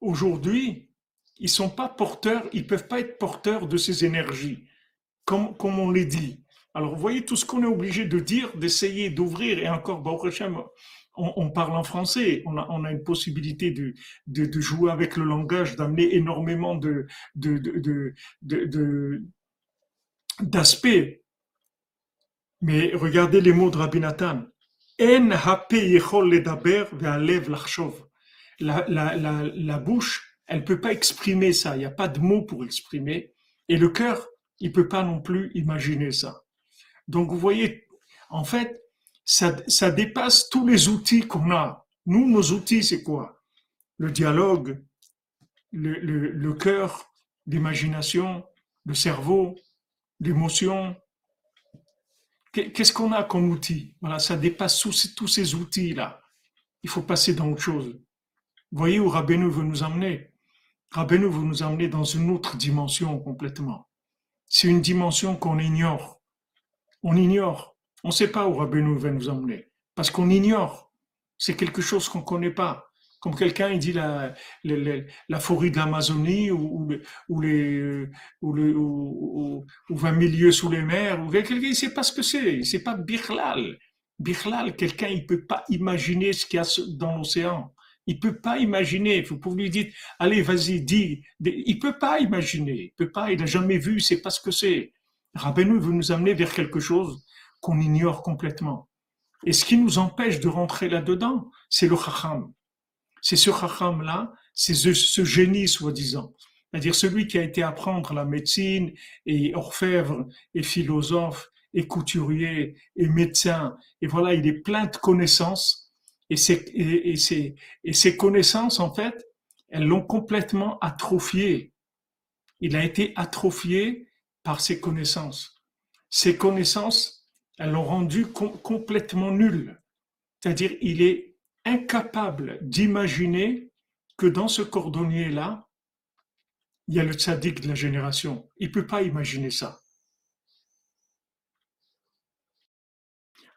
aujourd'hui, ils sont pas porteurs, ils peuvent pas être porteurs de ces énergies, comme, comme on les dit. Alors, vous voyez tout ce qu'on est obligé de dire, d'essayer d'ouvrir, et encore, Baruch on, parle en français, on a, une possibilité de, jouer avec le langage, d'amener énormément d'aspects. Mais regardez les mots de Rabbi Nathan. En. La, la, la, la bouche, elle peut pas exprimer ça. Il n'y a pas de mots pour exprimer. Et le cœur, il peut pas non plus imaginer ça. Donc vous voyez, en fait, ça, dépasse tous les outils qu'on a. Nous, nos outils, c'est quoi? Le dialogue, le, cœur, l'imagination, le cerveau, l'émotion, Qu'est-ce qu'on a comme outil? Voilà, ça dépasse tous ces, tous ces outils-là. Il faut passer dans autre chose. Vous voyez où Rabbeinu veut nous emmener Rabbeinu veut nous emmener dans une autre dimension complètement. C'est une dimension qu'on ignore. On ignore. On ne sait pas où Rabbeinu veut nous emmener. Parce qu'on ignore. C'est quelque chose qu'on ne connaît pas. Comme quelqu'un, il dit la, la, la, la forêt de l'Amazonie ou, ou, ou les, ou, le, ou, ou, ou 20 milieux sous les mers. Ou quelqu'un, il ne sait pas ce que c'est. Il ne pas Birlal. Birlal, quelqu'un, il ne peut pas imaginer ce qu'il y a dans l'océan. Il ne peut pas imaginer. Vous pouvez lui dire, allez, vas-y, dis. Il ne peut pas imaginer. Il peut pas. Il n'a jamais vu. Sait pas ce que c'est. Rabbeinu veut nous amener vers quelque chose qu'on ignore complètement. Et ce qui nous empêche de rentrer là-dedans, c'est le chacham. C'est ce chacham-là, c'est ce, génie soi-disant. C'est-à-dire celui qui a été apprendre la médecine, et orfèvre, et philosophe, et couturier, et médecin. Et voilà, il est plein de connaissances. Et ces, et, et ces, et ces connaissances, en fait, elles l'ont complètement atrophié. Il a été atrophié par ses connaissances. Ces connaissances, elles l'ont rendu com- complètement nul. C'est-à-dire, il est incapable d'imaginer que dans ce cordonnier-là, il y a le tzaddik de la génération. Il ne peut pas imaginer ça.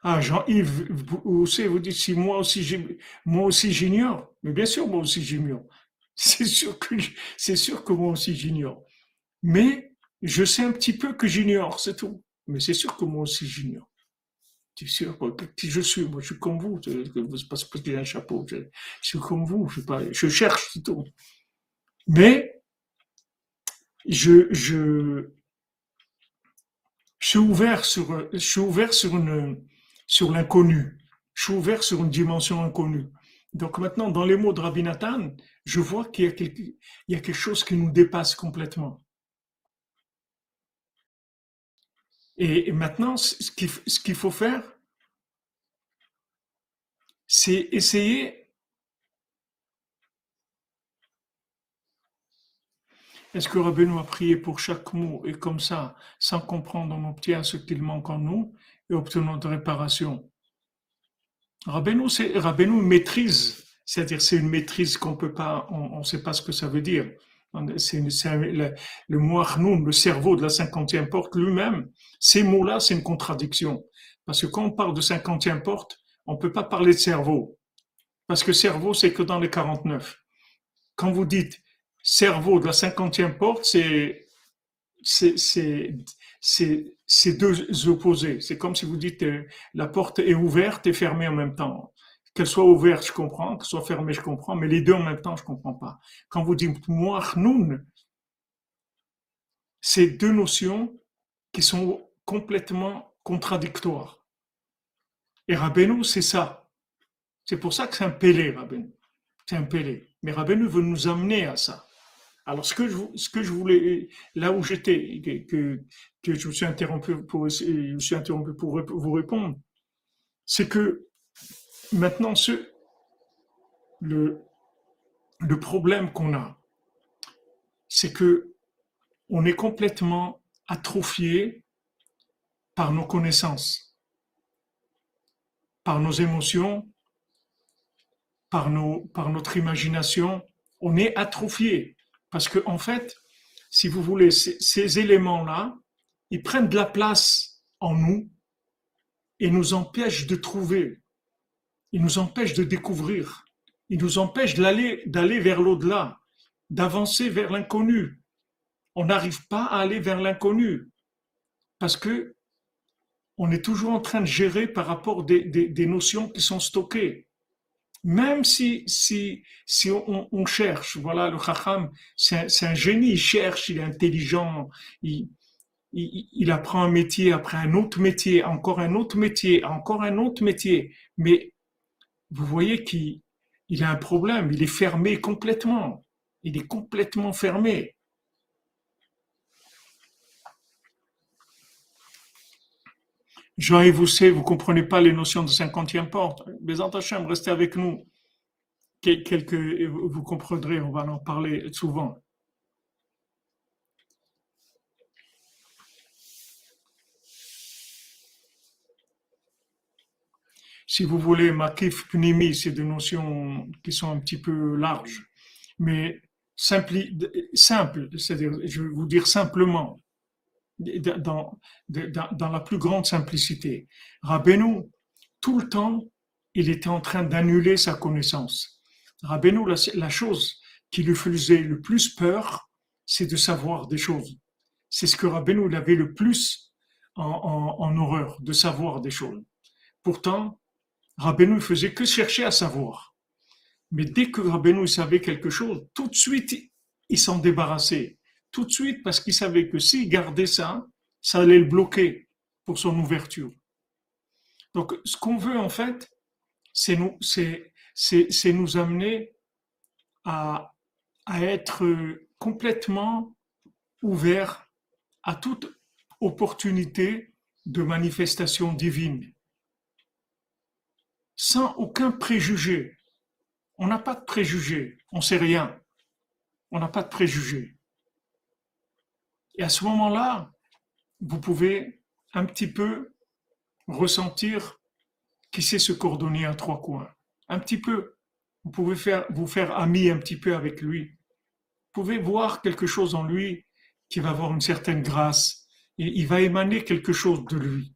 Ah, Jean-Yves, vous, savez, vous dites si moi aussi moi aussi j'ignore. Mais bien sûr, moi aussi j'ignore. C'est sûr c'est sûr que moi aussi j'ignore. Mais je sais un petit peu que j'ignore, c'est tout. Mais c'est sûr que moi aussi j'ignore. C'est sûr, qui je suis, moi je suis comme vous, vous j'ai un chapeau, je, suis comme vous, je, pas, cherche tout. Mais je, suis ouvert sur, je suis ouvert sur une, sur l'inconnu. Je suis ouvert sur une dimension inconnue. Donc maintenant, dans les mots de Rabbi Nathan, je vois qu'il y y a quelque chose qui nous dépasse complètement. Et, maintenant, ce qu'il, faut faire, c'est essayer. Est-ce que Rabbeinu a prié pour chaque mot et comme ça, sans comprendre, on obtient ce qu'il manque en nous et obtenons de réparation? C'est, Rabbeinu maîtrise, c'est-à-dire c'est une maîtrise qu'on peut pas, on ne sait pas ce que ça veut dire. C'est, c'est le, le mot le cerveau de la cinquantième porte lui-même, ces mots-là, c'est une contradiction. Parce que quand on parle de cinquantième porte, on peut pas parler de cerveau. Parce que cerveau, c'est que dans les 49. Quand vous dites cerveau de la cinquantième porte, c'est deux opposés. C'est comme si vous dites euh, la porte est ouverte et fermée en même temps. Qu'elle soit ouverte, je comprends, qu'elle soit fermée, je comprends, mais les deux en même temps, je comprends pas. Quand vous dites moachnoun, c'est deux notions qui sont complètement contradictoires. Et Rabbeinu, c'est ça. C'est pour ça que c'est un pélé, Rabbeinu. C'est un pélé. Mais Rabbeinu veut nous amener à ça. Alors, ce que je, ce que je voulais, là où j'étais, que, que, que je me suis interrompu pour, je me suis interrompu pour vous répondre, c'est que maintenant, le, problème qu'on a, c'est que on est complètement atrophié par nos connaissances, par nos émotions, par notre imagination. On est atrophié parce que en fait, si vous voulez, ces, éléments-là, ils prennent de la place en nous et nous empêchent de trouver, ils nous empêchent de découvrir, ils nous empêchent d'aller, d'aller vers l'au-delà, d'avancer vers l'inconnu. On n'arrive pas à aller vers l'inconnu parce que on est toujours en train de gérer par rapport des, des, notions qui sont stockées. Même si, si, si on, cherche, voilà, le Chacham, c'est un, génie, il cherche, il est intelligent, il, il, il, apprend un métier après un autre métier, encore un autre métier, encore un autre métier. Mais vous voyez qu'il il a un problème, il est fermé complètement. Il est complètement fermé. Jean vous savez, vous comprenez pas les notions de cinquantième porte. Mais Hachem, restez avec nous. Quelques, vous comprendrez, on va en parler souvent. Si vous voulez, makif, pnimi, c'est des notions qui sont un petit peu larges. Mais simple, c'est-à-dire, je vais vous dire simplement, dans, dans, la plus grande simplicité. Rabbeinu, tout le temps, il était en train d'annuler sa connaissance. Rabbeinu, la, la chose qui lui faisait le plus peur, c'est de savoir des choses. C'est ce que Rabbeinu avait le plus en, en, horreur, de savoir des choses. Pourtant, Rabbeinu ne faisait que chercher à savoir. Mais dès que Rabbeinu savait quelque chose, tout de suite, il s'en débarrassait tout de suite parce qu'il savait que s'il gardait ça, ça allait le bloquer pour son ouverture. Donc, ce qu'on veut en fait, c'est nous, c'est, nous amener à, à être complètement ouverts à toute opportunité de manifestation divine, sans aucun préjugé. On n'a pas de préjugé, on sait rien. On n'a pas de préjugé. Et à ce moment-là, vous pouvez un petit peu ressentir qui c'est ce cordonnier à trois coins. Un petit peu. Vous pouvez faire, vous faire ami un petit peu avec lui. Vous pouvez voir quelque chose en lui qui va avoir une certaine grâce. Et il va émaner quelque chose de lui.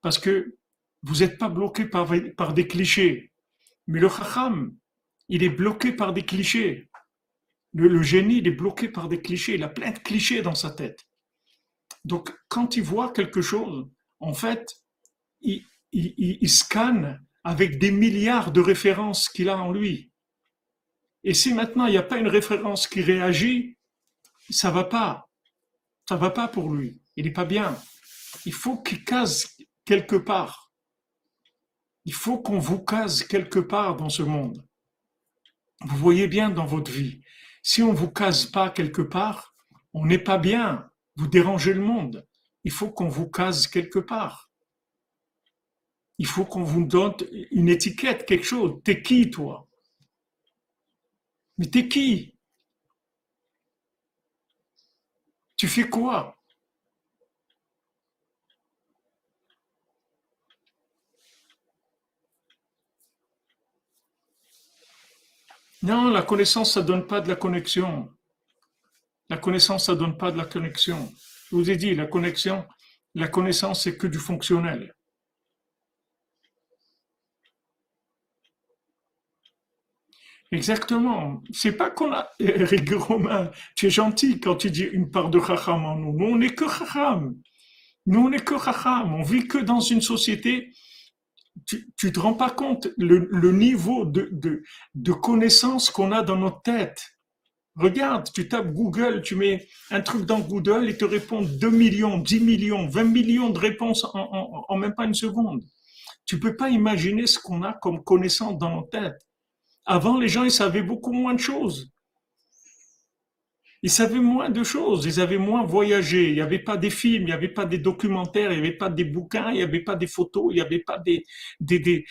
Parce que vous n'êtes pas bloqué par, des clichés. Mais le chacham, il est bloqué par des clichés. Le, génie, il est bloqué par des clichés. Il a plein de clichés dans sa tête. Donc, quand il voit quelque chose, en fait, il, scanne avec des milliards de références qu'il a en lui. Et si maintenant il n'y a pas une référence qui réagit, ça va pas. Ça va pas pour lui. Il n'est pas bien. Il faut qu'il case quelque part. Il faut qu'on vous case quelque part dans ce monde. Vous voyez bien dans votre vie. Si on vous case pas quelque part, on n'est pas bien. Vous dérangez le monde. Il faut qu'on vous case quelque part. Il faut qu'on vous donne une étiquette, quelque chose. T'es qui, toi? Mais t'es qui? Tu fais quoi? Non, la connaissance, ça donne pas de la connexion. La connaissance, ça donne pas de la connexion. Je vous ai dit, la connexion, la connaissance, c'est que du fonctionnel. Exactement. C'est pas qu'on a, Eric Romain, tu es gentil quand tu dis une part de Chacham en nous. Nous, on n'est que Chacham. Nous, on n'est que Chacham. On vit que dans une société tu, ne te rends pas compte le, niveau de, de, de connaissance qu'on a dans notre tête. Regarde, tu tapes Google, tu mets un truc dans Google, et te répond 2 millions, 10 millions, 20 millions de réponses en, en, même pas une seconde. Tu peux pas imaginer ce qu'on a comme connaissance dans nos têtes. Avant, les gens, ils savaient beaucoup moins de choses. Ils savaient moins de choses, ils avaient moins voyagé, il n'y avait pas des films, il n'y avait pas des documentaires, il n'y avait pas des bouquins, il n'y avait pas des photos, il n'y avait pas des, des, des...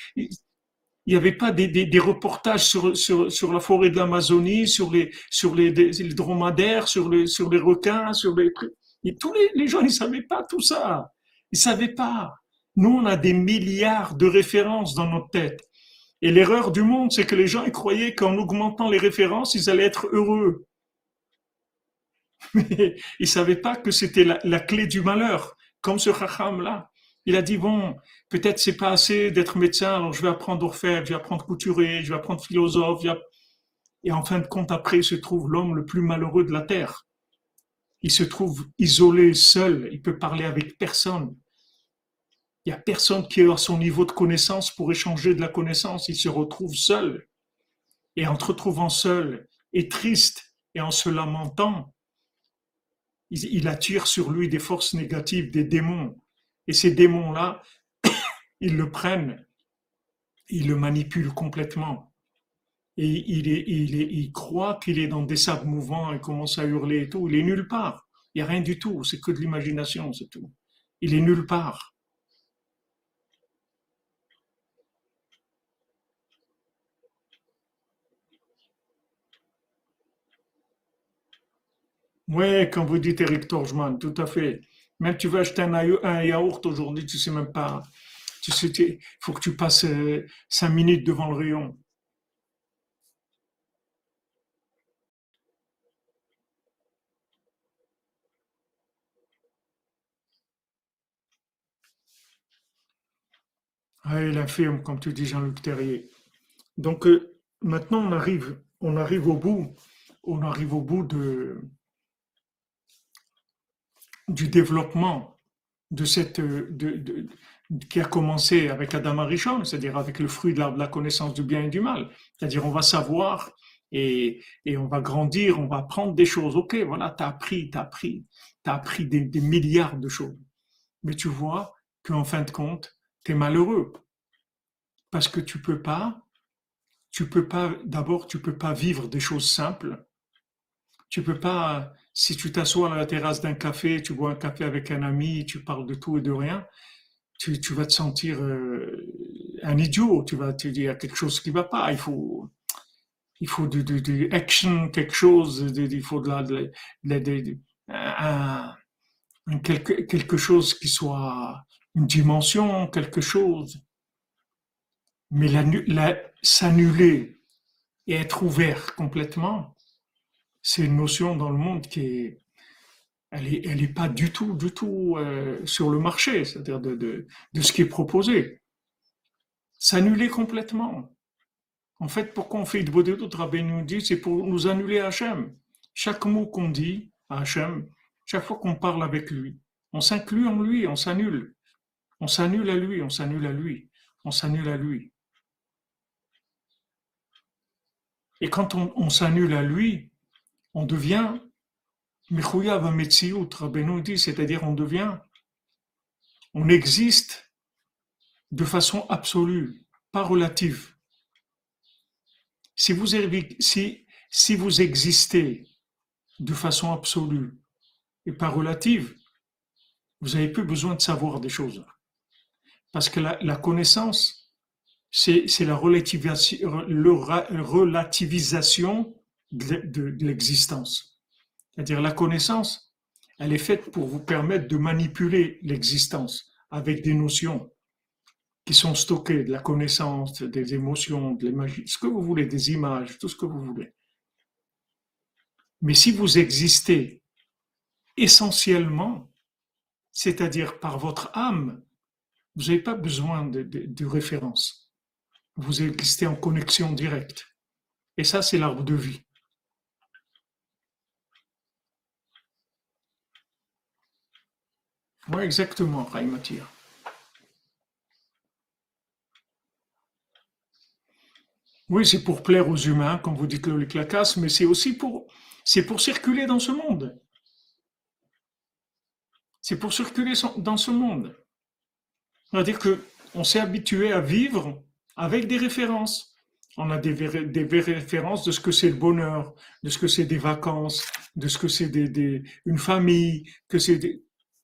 Il avait pas des, des, des reportages sur, sur, sur, la forêt de l'Amazonie, sur les, sur les, les, dromadaires, sur les, sur les requins, sur les Et tous les, les gens, ils savaient pas tout ça. Ils savaient pas. Nous, on a des milliards de références dans notre tête. Et l'erreur du monde, c'est que les gens ils croyaient qu'en augmentant les références, ils allaient être heureux. Mais ils savaient pas que c'était la, clé du malheur, comme ce Chacham là. Il a dit bon, peut-être c'est pas assez d'être médecin, alors je vais apprendre orfèvre, je vais apprendre couturier, je vais apprendre philosophe. Et en fin de compte, après, il se trouve l'homme le plus malheureux de la terre. Il se trouve isolé, seul, il peut parler avec personne. Il n'y a personne qui est à son niveau de connaissance pour échanger de la connaissance. Il se retrouve seul. Et en se retrouvant seul et triste et en se lamentant, il attire sur lui des forces négatives, des démons. Et ces démons-là, ils le prennent, ils le manipulent complètement. Et il, est, il, est, il croit qu'il est dans des sables mouvants et commence à hurler et tout. Il est nulle part. Il n'y a rien du tout. C'est que de l'imagination, c'est tout. Il est nulle part. Oui, quand vous dites Eric Torjman, tout à fait. Même tu veux acheter un, yaourt aujourd'hui, tu sais même pas. Tu sais, il faut que tu passes euh, cinq minutes devant le rayon. Ah, il infirme, comme tu dis Jean-Luc Terrier. Donc euh, maintenant on arrive, on arrive au bout, on arrive au bout de, du développement de cette, de, qui a commencé avec Adam Arishon, c'est-à-dire avec le fruit de la, connaissance du bien et du mal. C'est-à-dire on va savoir et, et, on va grandir, on va apprendre des choses. Ok, voilà, tu as appris, tu as appris, tu as appris des, des, milliards de choses. Mais tu vois qu'en fin de compte, tu es malheureux. Parce que tu peux pas, tu peux pas, d'abord, tu peux pas vivre des choses simples. Tu peux pas si tu t'assois à la terrasse d'un café, tu bois un café avec un ami, tu parles de tout et de rien, tu, vas te sentir euh, un idiot. Tu vas te dire, il y a quelque chose qui va pas. Il faut, il faut du, action, quelque chose. il faut de la, de, de, quelque, quelque chose qui soit une dimension, quelque chose. Mais s'annuler et être ouvert complètement, c'est une notion dans le monde qui est, elle est, elle est pas du tout, du tout euh, sur le marché, c'est-à-dire de, de, de, ce qui est proposé. S'annuler complètement. En fait, pourquoi on fait de Rabbi nous dit, c'est pour nous annuler Hachem. Chaque mot qu'on dit à Hachem, chaque fois qu'on parle avec lui, on s'inclut en lui, on s'annule. On s'annule à lui, on s'annule à lui, on s'annule à lui. Et quand on, on s'annule à lui, on devient c'est-à-dire on devient, on existe de façon absolue, pas relative. Si vous, existez de façon absolue et pas relative, vous n'avez plus besoin de savoir des choses. Parce que la, connaissance, c'est la relativisation de, l'existence. C'est-à-dire la connaissance, elle est faite pour vous permettre de manipuler l'existence avec des notions qui sont stockées, de la connaissance, des émotions, de l'imaginaire, ce que vous voulez, des images, tout ce que vous voulez. Mais si vous existez essentiellement, c'est-à-dire par votre âme, vous n'avez pas besoin de, de référence. Vous existez en connexion directe. Et ça, c'est l'arbre de vie. Oui, exactement, Raïmatir. Oui, c'est pour plaire aux humains, comme vous dites le clacasse, mais c'est aussi pour, pour circuler dans ce monde. C'est pour circuler dans ce monde. C'est-à-dire que on s'est habitué à vivre avec des références. On a des, références de ce que c'est le bonheur, de ce que c'est des vacances, de ce que c'est une famille, que c'est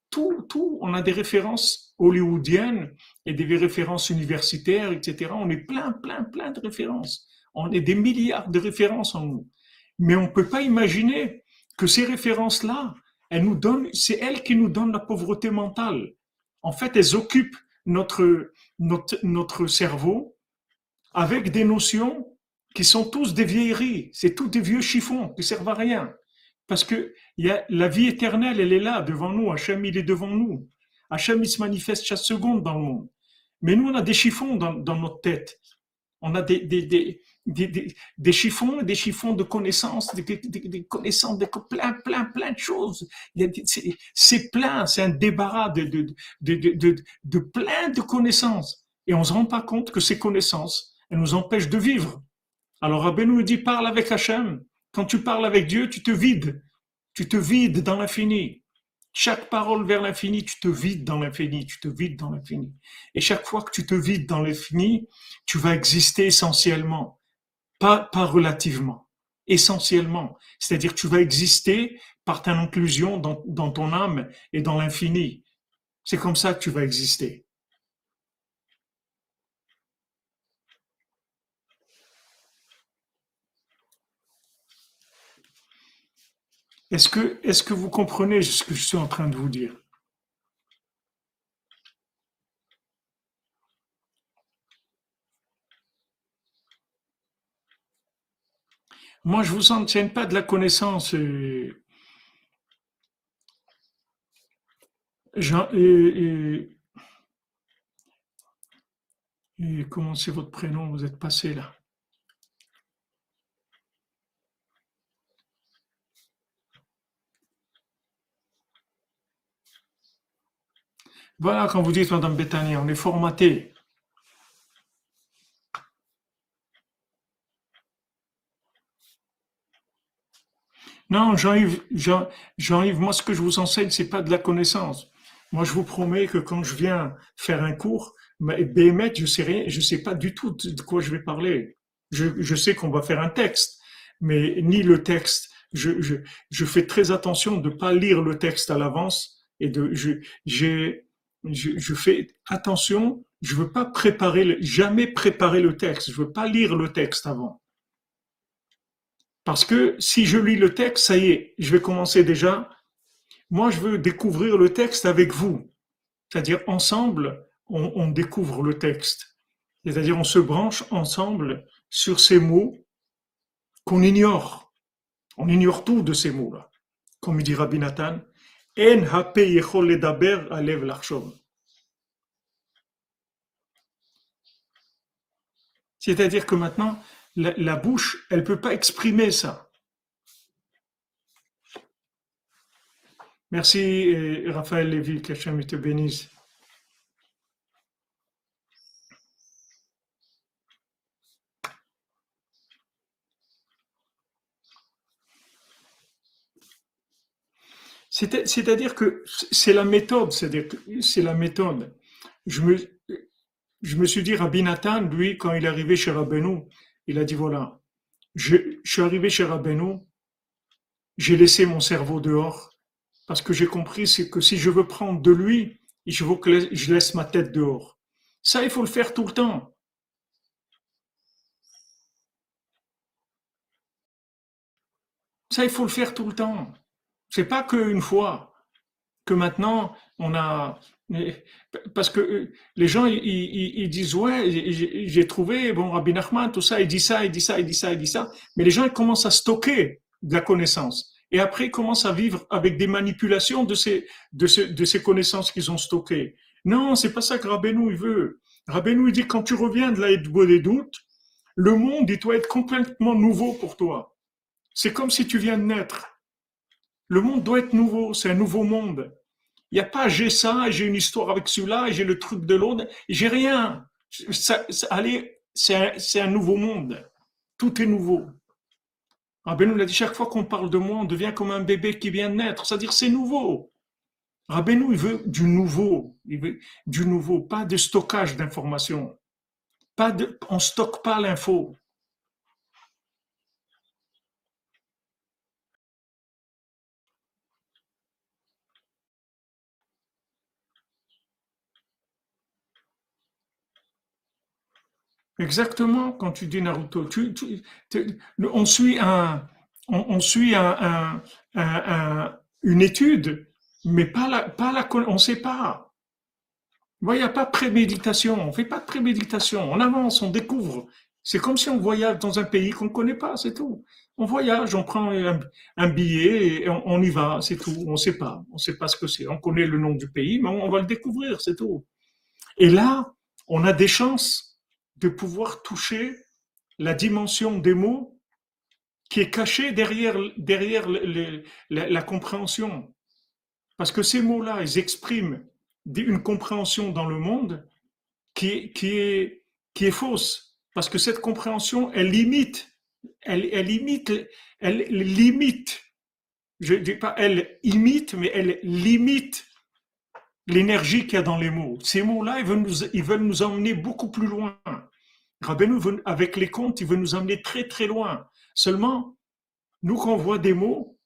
tout, tout, on a des références hollywoodiennes et des références universitaires, etc. On est plein, plein, plein de références. On est des milliards de références en nous. Mais on ne peut pas imaginer que ces références-là, elles nous donnent, c'est elles qui nous donnent la pauvreté mentale. En fait, elles occupent notre, notre, notre cerveau avec des notions qui sont tous des vieilleries. C'est tous des vieux chiffons qui servent à rien. Parce que y a, la vie éternelle, elle est là, devant nous. Hachem, il est devant nous. Hachem, il se manifeste chaque seconde dans le monde. Mais nous, on a des chiffons dans, dans notre tête. On a des, des, des, des, chiffons, des chiffons de connaissances, des, connaissances, de plein, plein, plein de choses. C'est plein, c'est un débarras de, de, de, de, de plein de connaissances. Et on ne se rend pas compte que ces connaissances, elles nous empêchent de vivre. Alors Rabbi nous dit, parle avec Hachem. Quand tu parles avec Dieu, tu te vides. Tu te vides dans l'infini. Chaque parole vers l'infini, tu te vides dans l'infini, tu te vides dans l'infini. Et chaque fois que tu te vides dans l'infini, tu vas exister essentiellement, pas, pas relativement, essentiellement. C'est-à-dire tu vas exister par ta inclusion dans, dans ton âme et dans l'infini. C'est comme ça que tu vas exister. Est-ce que, est-ce que vous comprenez ce que je suis en train de vous dire? Moi, je vous enseigne pas de la connaissance. Jean, et, et comment c'est votre prénom? Vous êtes passé là. Voilà, quand vous dites, Madame Bethany, on est formaté. Non, Jean-Yves, Jean, yves moi, ce que je vous enseigne, c'est pas de la connaissance. Moi, je vous promets que quand je viens faire un cours, BMET, je sais rien, je sais pas du tout de quoi je vais parler. Je, sais qu'on va faire un texte, mais ni le texte. Je, je, fais très attention de pas lire le texte à l'avance et de, j'ai, je, fais attention, je veux pas préparer, jamais préparer le texte, je veux pas lire le texte avant. Parce que si je lis le texte, ça y est, je vais commencer déjà. Moi, je veux découvrir le texte avec vous. C'est-à-dire, ensemble, on, découvre le texte. C'est-à-dire, on se branche ensemble sur ces mots qu'on ignore. On ignore tout de ces mots-là. Comme dit Rabbi Nathan, c'est-à-dire que maintenant, la, bouche, elle ne peut pas exprimer ça. Merci euh, Raphaël Lévy, que te bénisse. C'est-à-dire que c'est la méthode, c'est la méthode. Je me, suis dit, Rabbi Nathan, lui, quand il est arrivé chez Rabbeinu, il a dit, voilà, je, suis arrivé chez Rabbeinu, j'ai laissé mon cerveau dehors, parce que j'ai compris que si je veux prendre de lui, que je laisse ma tête dehors. Ça, il faut le faire tout le temps. Ça, il faut le faire tout le temps. C'est pas qu'une fois, que maintenant on a. Parce que euh, les gens, ils, disent Ouais, j'ai trouvé, bon, Rabbi Nachman, tout ça, il dit ça, il dit ça, il dit ça, il dit ça. Mais les gens, ils commencent à stocker de la connaissance. Et après, ils commencent à vivre avec des manipulations de ces, de ces, de ces connaissances qu'ils ont stockées. Non, c'est pas ça que Rabbeinu, il veut. Rabbeinu, il dit Quand tu reviens de la des doutes, le monde, il doit être complètement nouveau pour toi. C'est comme si tu viens de naître. Le monde doit être nouveau, c'est un nouveau monde. Il n'y a pas j'ai ça, j'ai une histoire avec celui-là, j'ai le truc de l'autre, j'ai rien. allez, c'est un, nouveau monde. Tout est nouveau. Rabbi nous l'a dit, chaque fois qu'on parle de moi, on devient comme un bébé qui vient de naître. C'est-à-dire, c'est nouveau. Rabbeinu, il veut du nouveau. Du nouveau, pas de stockage d'informations. On stocke pas l'info. Exactement, quand tu dis Naruto, on suit un, on, suit un, un- un- un- une étude, mais pas la, pas la, on sait pas. Il n'y a pas de préméditation, on fait pas de préméditation, on avance, on découvre. C'est comme si on voyage dans un pays qu'on ne connaît pas, c'est tout. On voyage, on prend un, billet et on, on y va, c'est tout. On ne sait pas, on ne sait pas ce que c'est. On connaît le nom du pays, mais on, on va le découvrir, c'est tout. Et là, on a des chances de pouvoir toucher la dimension des mots qui est cachée derrière, derrière la, compréhension. Parce que ces mots-là, ils expriment une compréhension dans le monde qui, est- qui, est, qui est fausse. Parce que cette compréhension, elle limite, elle, elle imite, elle limite, je dis pas elle imite, mais elle limite l'énergie qu'il y a dans les mots. Ces mots-là, ils veulent nous, ils veulent nous emmener beaucoup plus loin. Rabbeinu, avec les contes, il veut nous emmener très très loin. Seulement, nous, quand on voit des mots,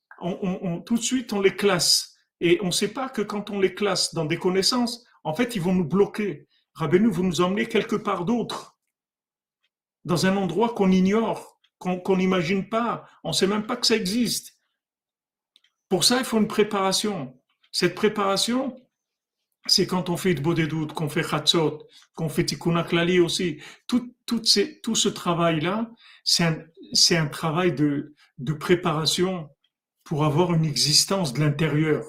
tout de suite, on les classe. Et on ne sait pas que quand on les classe dans des connaissances, en fait, ils vont nous bloquer. Rabbeinu veut nous emmener quelque part d'autre, dans un endroit qu'on ignore, qu'on n'imagine pas. On ne sait même pas que ça existe. Pour ça, il faut une préparation. Cette préparation, c'est quand on fait de qu'on fait Chatzot, qu'on fait Tikkun Klali aussi. Tout, tout, tout ce travail-là, c'est un, un travail de, de préparation pour avoir une existence de l'intérieur.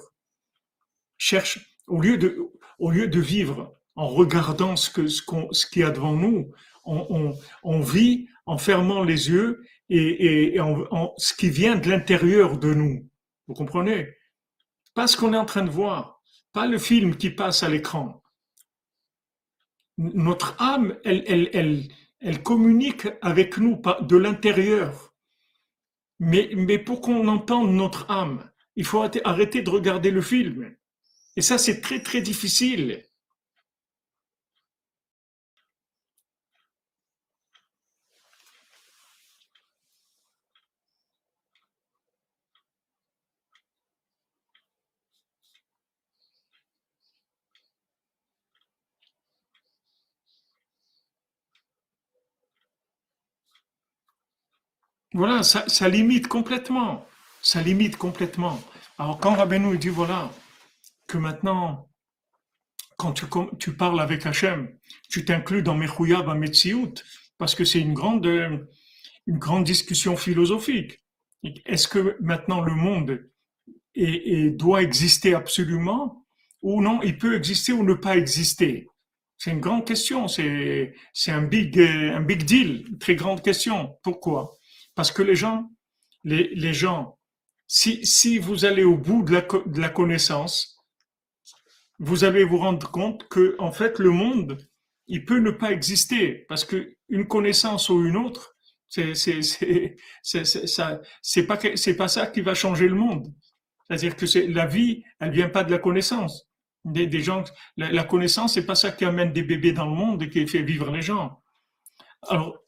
Cherche, au lieu de, au lieu de vivre en regardant ce que, ce ce qu'il y a devant nous, on, on, on vit en fermant les yeux et, et, et en, en- ce qui vient de l'intérieur de nous. Vous comprenez? Pas ce qu'on est en train de voir, pas le film qui passe à l'écran. Notre âme, elle, communique avec nous de l'intérieur. Mais, pour qu'on entende notre âme, il faut arrêter de regarder le film. Et ça, c'est très, très difficile. Voilà, ça, limite complètement. Ça limite complètement. Alors, quand Rabbeinu dit, voilà, que maintenant, quand tu, parles avec Hachem, tu t'inclus dans Mechouya Metsiout, parce que c'est une grande, euh, une grande discussion philosophique. Est-ce que maintenant le monde doit exister absolument ou non, il peut exister ou ne pas exister? C'est une grande question, c'est c'est un big euh, un big deal, une très grande question. Pourquoi? Parce que les gens les, les gens si si vous allez au bout de la de la connaissance, vous allez vous rendre compte que en fait le monde il peut ne pas exister parce que une connaissance ou une autre c'est c'est c'est pas pas ça qui va changer le monde c'est-à-dire que la vie, elle vient pas de la connaissance. Des, des gens, la, la connaissance, c'est pas ça qui amène des bébés dans le monde et qui fait vivre les gens. Alors,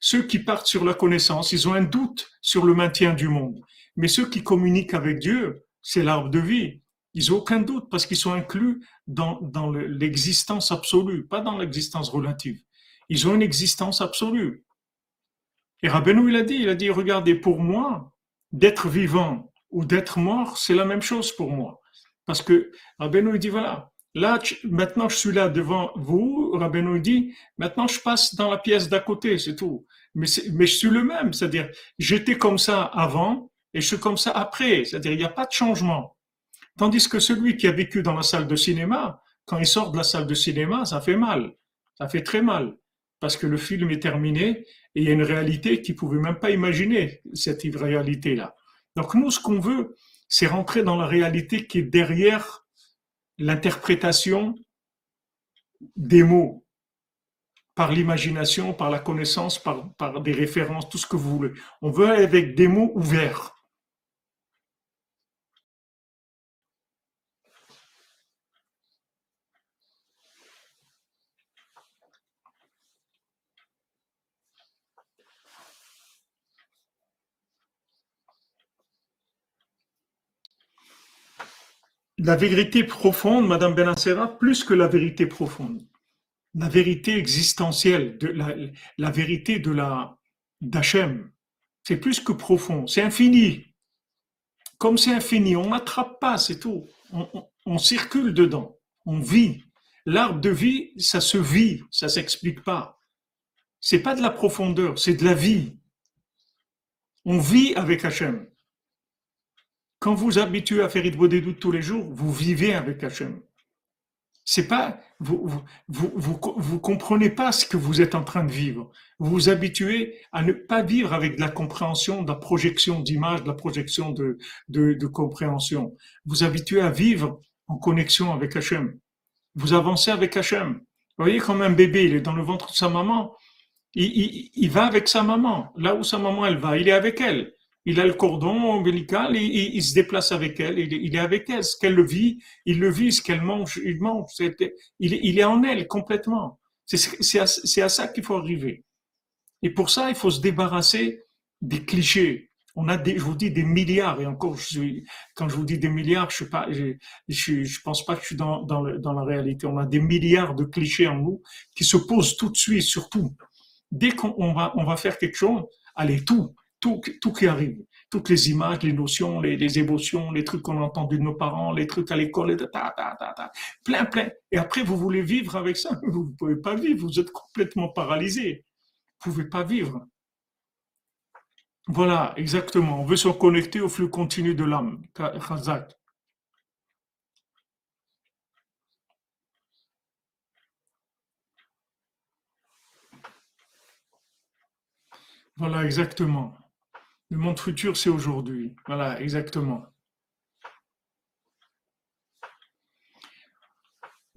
ceux qui partent sur la connaissance, ils ont un doute sur le maintien du monde. Mais ceux qui communiquent avec Dieu, c'est l'arbre de vie. Ils ont aucun doute parce qu'ils sont inclus dans, dans le- l'existence absolue, pas dans l'existence relative. Ils ont une existence absolue. Et Rabbeinu, il a dit, il a dit, regardez, pour moi, d'être vivant ou d'être mort, c'est la même chose pour moi. Parce que Rabbeinu, il dit, voilà, là, maintenant, je suis là devant vous, Rabbeinu, dit, maintenant, je passe dans la pièce d'à côté, c'est tout. Mais, mais je suis le même, c'est-à-dire, j'étais comme ça avant et je suis comme ça après, c'est-à-dire, il n'y a pas de changement. Tandis que celui qui a vécu dans la salle de cinéma, quand il sort de la salle de cinéma, ça fait mal. Ça fait très mal. Parce que le film est terminé et il y a une réalité qu'il ne pouvait même pas imaginer, cette réalité-là. Donc nous, ce qu'on veut, c'est rentrer dans la réalité qui est derrière l'interprétation des mots, par l'imagination, par la connaissance, par, des références, tout ce que vous voulez. On veut avec des mots ouverts. La vérité profonde, Madame Benassera, plus que la vérité profonde. la vérité existentielle, la vérité de la d'Hachem. C'est plus que profond, c'est infini. Comme c'est infini, on n'attrape pas, c'est tout. On, circule dedans, on vit. L'arbre de vie, ça se vit, ça s'explique pas. C'est pas de la profondeur, c'est de la vie. On vit avec Hachem. Quand vous habituez à faire doutes tous les jours, vous vivez avec Hachem. C'est pas, vous, vous, vous, vous, comprenez pas ce que vous êtes en train de vivre. Vous vous habituez à ne pas vivre avec de la compréhension, de la projection d'image, de la projection de, de, de compréhension. Vous vous habituez à vivre en connexion avec Hachem. Vous avancez avec Hachem. Vous voyez, comme un bébé, il est dans le ventre de sa maman. Il, il, il va avec sa maman. Là où sa maman, elle va, il est avec elle il a le cordon ombilical, il, il, se déplace avec elle, il, est avec elle. Ce qu'elle le vit, il le vit, ce qu'elle mange, il mange. il, est en elle complètement. C'est à, ça qu'il faut arriver. Et pour ça, il faut se débarrasser des clichés. On a des, je vous dis des milliards, et encore, quand je vous dis des milliards, je ne pense pas que je suis dans, la réalité. On a des milliards de clichés en nous qui se posent tout de suite, surtout. Dès qu'on va, on va faire quelque chose, allez, tout tout, qui arrive, toutes les images, les notions, les, émotions, les trucs qu'on a entendus de nos parents, les trucs à l'école, plein, plein. Et après, vous voulez vivre avec ça, vous ne pouvez pas vivre, vous êtes complètement paralysé. Vous ne pouvez pas vivre. Voilà, exactement. On veut se connecter au flux continu de l'âme. Voilà, exactement. Le monde futur, c'est aujourd'hui. Voilà, exactement.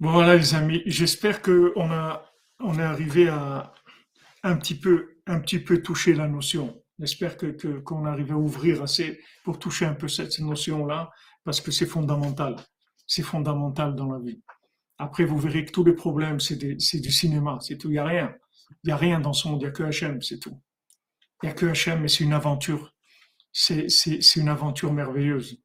Voilà, les amis. J'espère que on a, on est arrivé à un petit peu, un petit peu toucher la notion. J'espère que, qu'on arrive à ouvrir assez pour toucher un peu cette notion-là, parce que c'est fondamental. C'est fondamental dans la vie. Après, vous verrez que tous les problèmes, c'est, du cinéma, c'est tout. Il n'y a rien. Il n'y a rien dans ce monde, il n'y a que Hachem, c'est tout. Il n'y a que Hachem et c'est une aventure. C'est une aventure merveilleuse.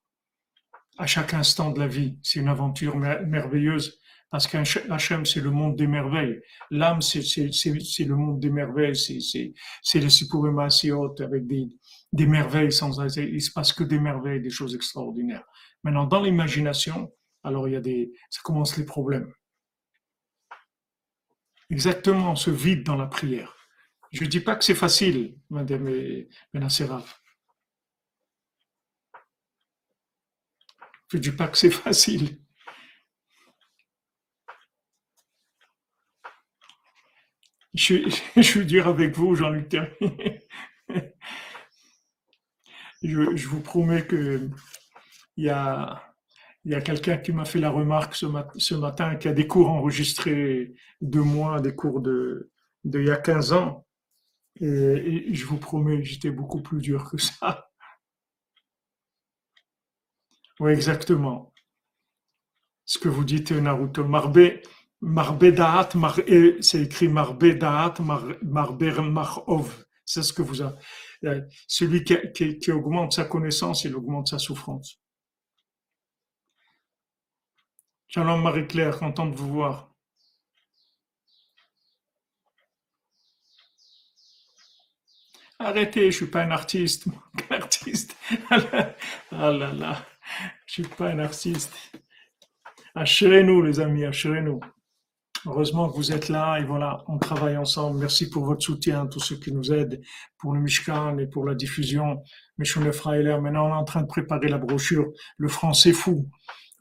À chaque instant de la vie, c'est une aventure merveilleuse parce qu'Hachem, c'est le monde des merveilles. L'âme, c'est le monde des merveilles. C'est le Sipurim avec des, des merveilles sans. Il se passe que des merveilles, des choses extraordinaires. Maintenant, dans l'imagination, alors il y a des, ça commence les problèmes. Exactement, on se vide dans la prière. Je ne dis pas que c'est facile, Madame Benassera. Je ne dis pas que c'est facile. Je, veux dire avec vous, Jean-Luc je, vous promets que il y a, quelqu'un qui m'a fait la remarque ce, ce, matin qui a des cours enregistrés de moi, des cours de, de il y a 15 ans. Et, je vous promets, j'étais beaucoup plus dur que ça. Oui, exactement. Ce que vous dites, Naruto. Marbe, Marbe Da'at, c'est écrit Marbe Da'at, Marov. C'est ce que vous avez. Euh, celui qui, qui, augmente sa connaissance, il augmente sa souffrance. Shalom Marie-Claire, content de vous voir. Arrêtez, je suis pas un artiste. Un artiste. Ah là là, je suis pas un artiste. Assurez-nous, les amis, assurez-nous. Heureusement que vous êtes là et voilà, on travaille ensemble. Merci pour votre soutien, tous ceux qui nous aident pour le Mishkan et pour la diffusion. Meshon Frailer, maintenant on est en train de préparer la brochure Le français fou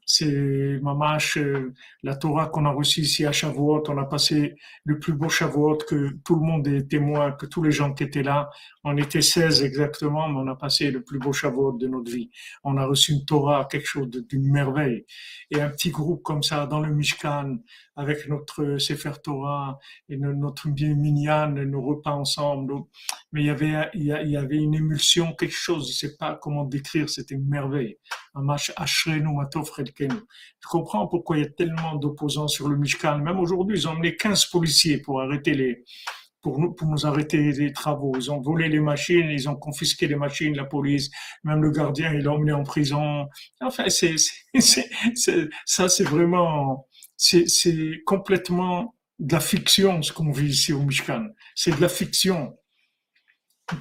c'est mamash euh, la Torah qu'on a reçue ici à Shavuot. On a passé le plus beau Shavuot que tout le monde est témoin, que tous les gens qui étaient là. On était 16 exactement, mais on a passé le plus beau Shavuot de notre vie. On a reçu une Torah, quelque chose d'une merveille. Et un petit groupe comme ça dans le Mishkan, avec notre Sefer Torah et notre minyan, nos repas ensemble. Mais il y avait, il y avait une émulsion, quelque chose, je sais pas comment décrire, c'était une merveille. Je comprends pourquoi il y a tellement d'opposants sur le Mishkan? Même aujourd'hui, ils ont emmené 15 policiers pour arrêter les, pour nous, pour nous arrêter les travaux. Ils ont volé les machines, ils ont confisqué les machines, la police, même le gardien, il l'a emmené en prison. Enfin, c'est, c'est, ça, c'est vraiment, c'est complètement de la fiction ce qu'on vit ici au Mishkan. C'est de la fiction.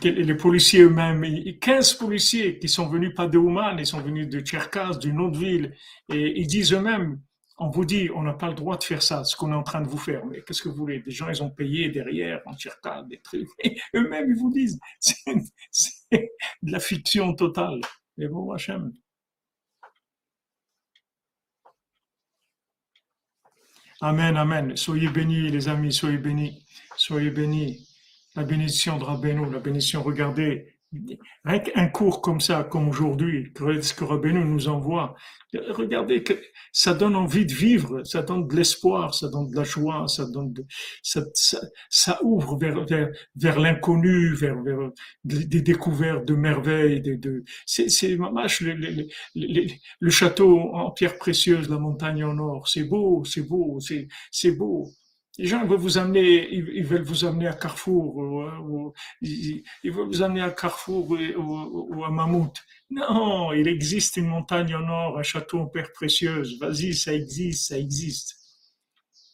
Les policiers eux-mêmes, 15 policiers qui sont venus pas de Ouman, ils sont venus de Tcherkas, d'une autre ville, et ils disent eux-mêmes, on vous dit, on n'a pas le droit de faire ça, ce qu'on est en train de vous faire. Mais qu'est-ce que vous voulez? Des gens, ils ont payé derrière, en Tcherkas, des trucs. eux-mêmes, ils vous disent, c'est de la fiction totale. Et bon, Hachem. Amen, amen. Soyez bénis, les amis, soyez bénis. Soyez bénis. La bénédiction de Rabbeinu, la bénédiction, regardez, un cours comme ça, comme aujourd'hui, ce que Rabbeinu nous envoie, regardez que ça donne envie de vivre, ça donne de l'espoir, ça donne de la joie, ça donne ça, ça, ouvre vers, vers, vers l'inconnu, vers, vers des découvertes de merveilles, de, de c'est, c'est le, le, le, le, château en pierre précieuse, la montagne en or, c'est beau, c'est beau, c'est, c'est beau. Les gens veulent vous amener, ils veulent vous amener à Carrefour, ou, vous amener à Carrefour ou, à Mammouth. Non, il existe une montagne en or, un château en pierre précieuse. Vas-y, ça existe, ça existe.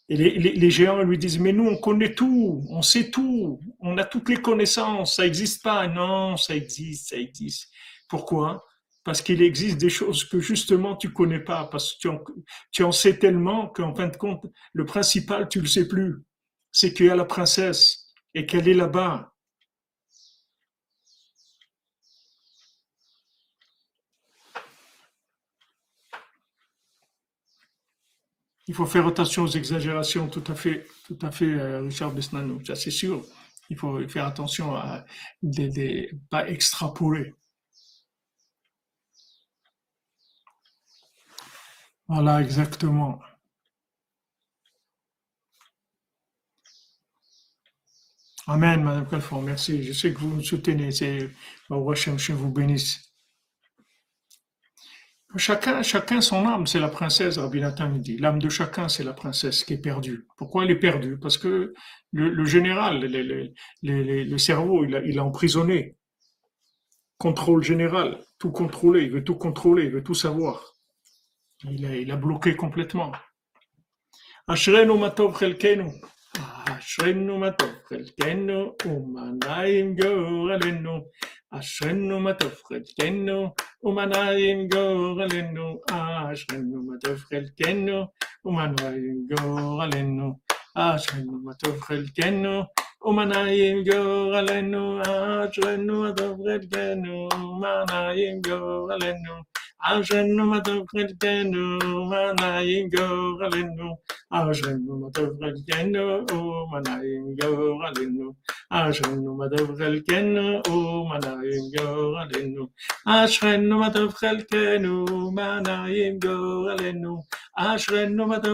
Et les, les, géants lui disent, mais nous, on connaît tout, on sait tout, on a toutes les connaissances, ça n'existe pas. Non, ça existe, ça existe. Pourquoi? Parce qu'il existe des choses que justement tu connais pas, parce que tu en, sais tellement qu'en fin de compte, le principal, tu le sais plus. C'est qu'il y a la princesse et qu'elle est là-bas. Il faut faire attention aux exagérations, tout à fait, tout à fait, euh, Richard Besnanou, ça c'est sûr. Il faut faire attention à ne pas extrapoler. Voilà, exactement. Amen, Madame Calfon, merci. Je sais que vous me soutenez. C'est je vous bénisse. Chacun, chacun son âme, c'est la princesse, Rabbi Nathan dit. L'âme de chacun, c'est la princesse qui est perdue. Pourquoi elle est perdue? Parce que le, général, le, cerveau, il a, emprisonné. Contrôle général, tout contrôler, il veut tout contrôler, il veut tout savoir. Il a, il a bloqué complètement. Ashrenu matov chelkenu. Ashrenu matov chelkenu. Umanaim goralenu. Ashrenu matov chelkenu. Umanaim goralenu. Ashrenu matov chelkenu. Umanaim goralenu. Ashrenu matov chelkenu. Umanaim goralenu. Ashrenu matov chelkenu. Umanaim goralenu. אשרנו מה טוב חלקנו, ומה נעים à genoux, ma tevrelkeno, manaïgo, aleno, à genoux, ma tevrelkeno, manaïgo, aleno, à genoux, ma tevrelkeno, manaïgo, aleno, à genoux, ma tevrelkeno, manaïgo, aleno, ma aleno, ma.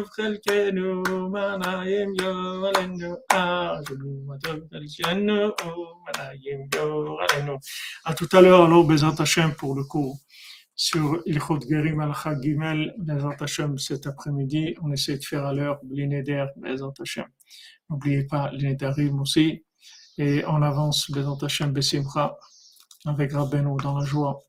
À tout à l'heure, alors, Bézant Hachem pour le cours sur Ilchot Gerim al Gimel, Bezat Hashem, cet après-midi. On essaie de faire à l'heure l'Ineder, Bezat Hashem. N'oubliez pas l'Inedarim aussi. Et on avance, Bezat Hashem, Besimcha, avec Rabbeinu dans la joie.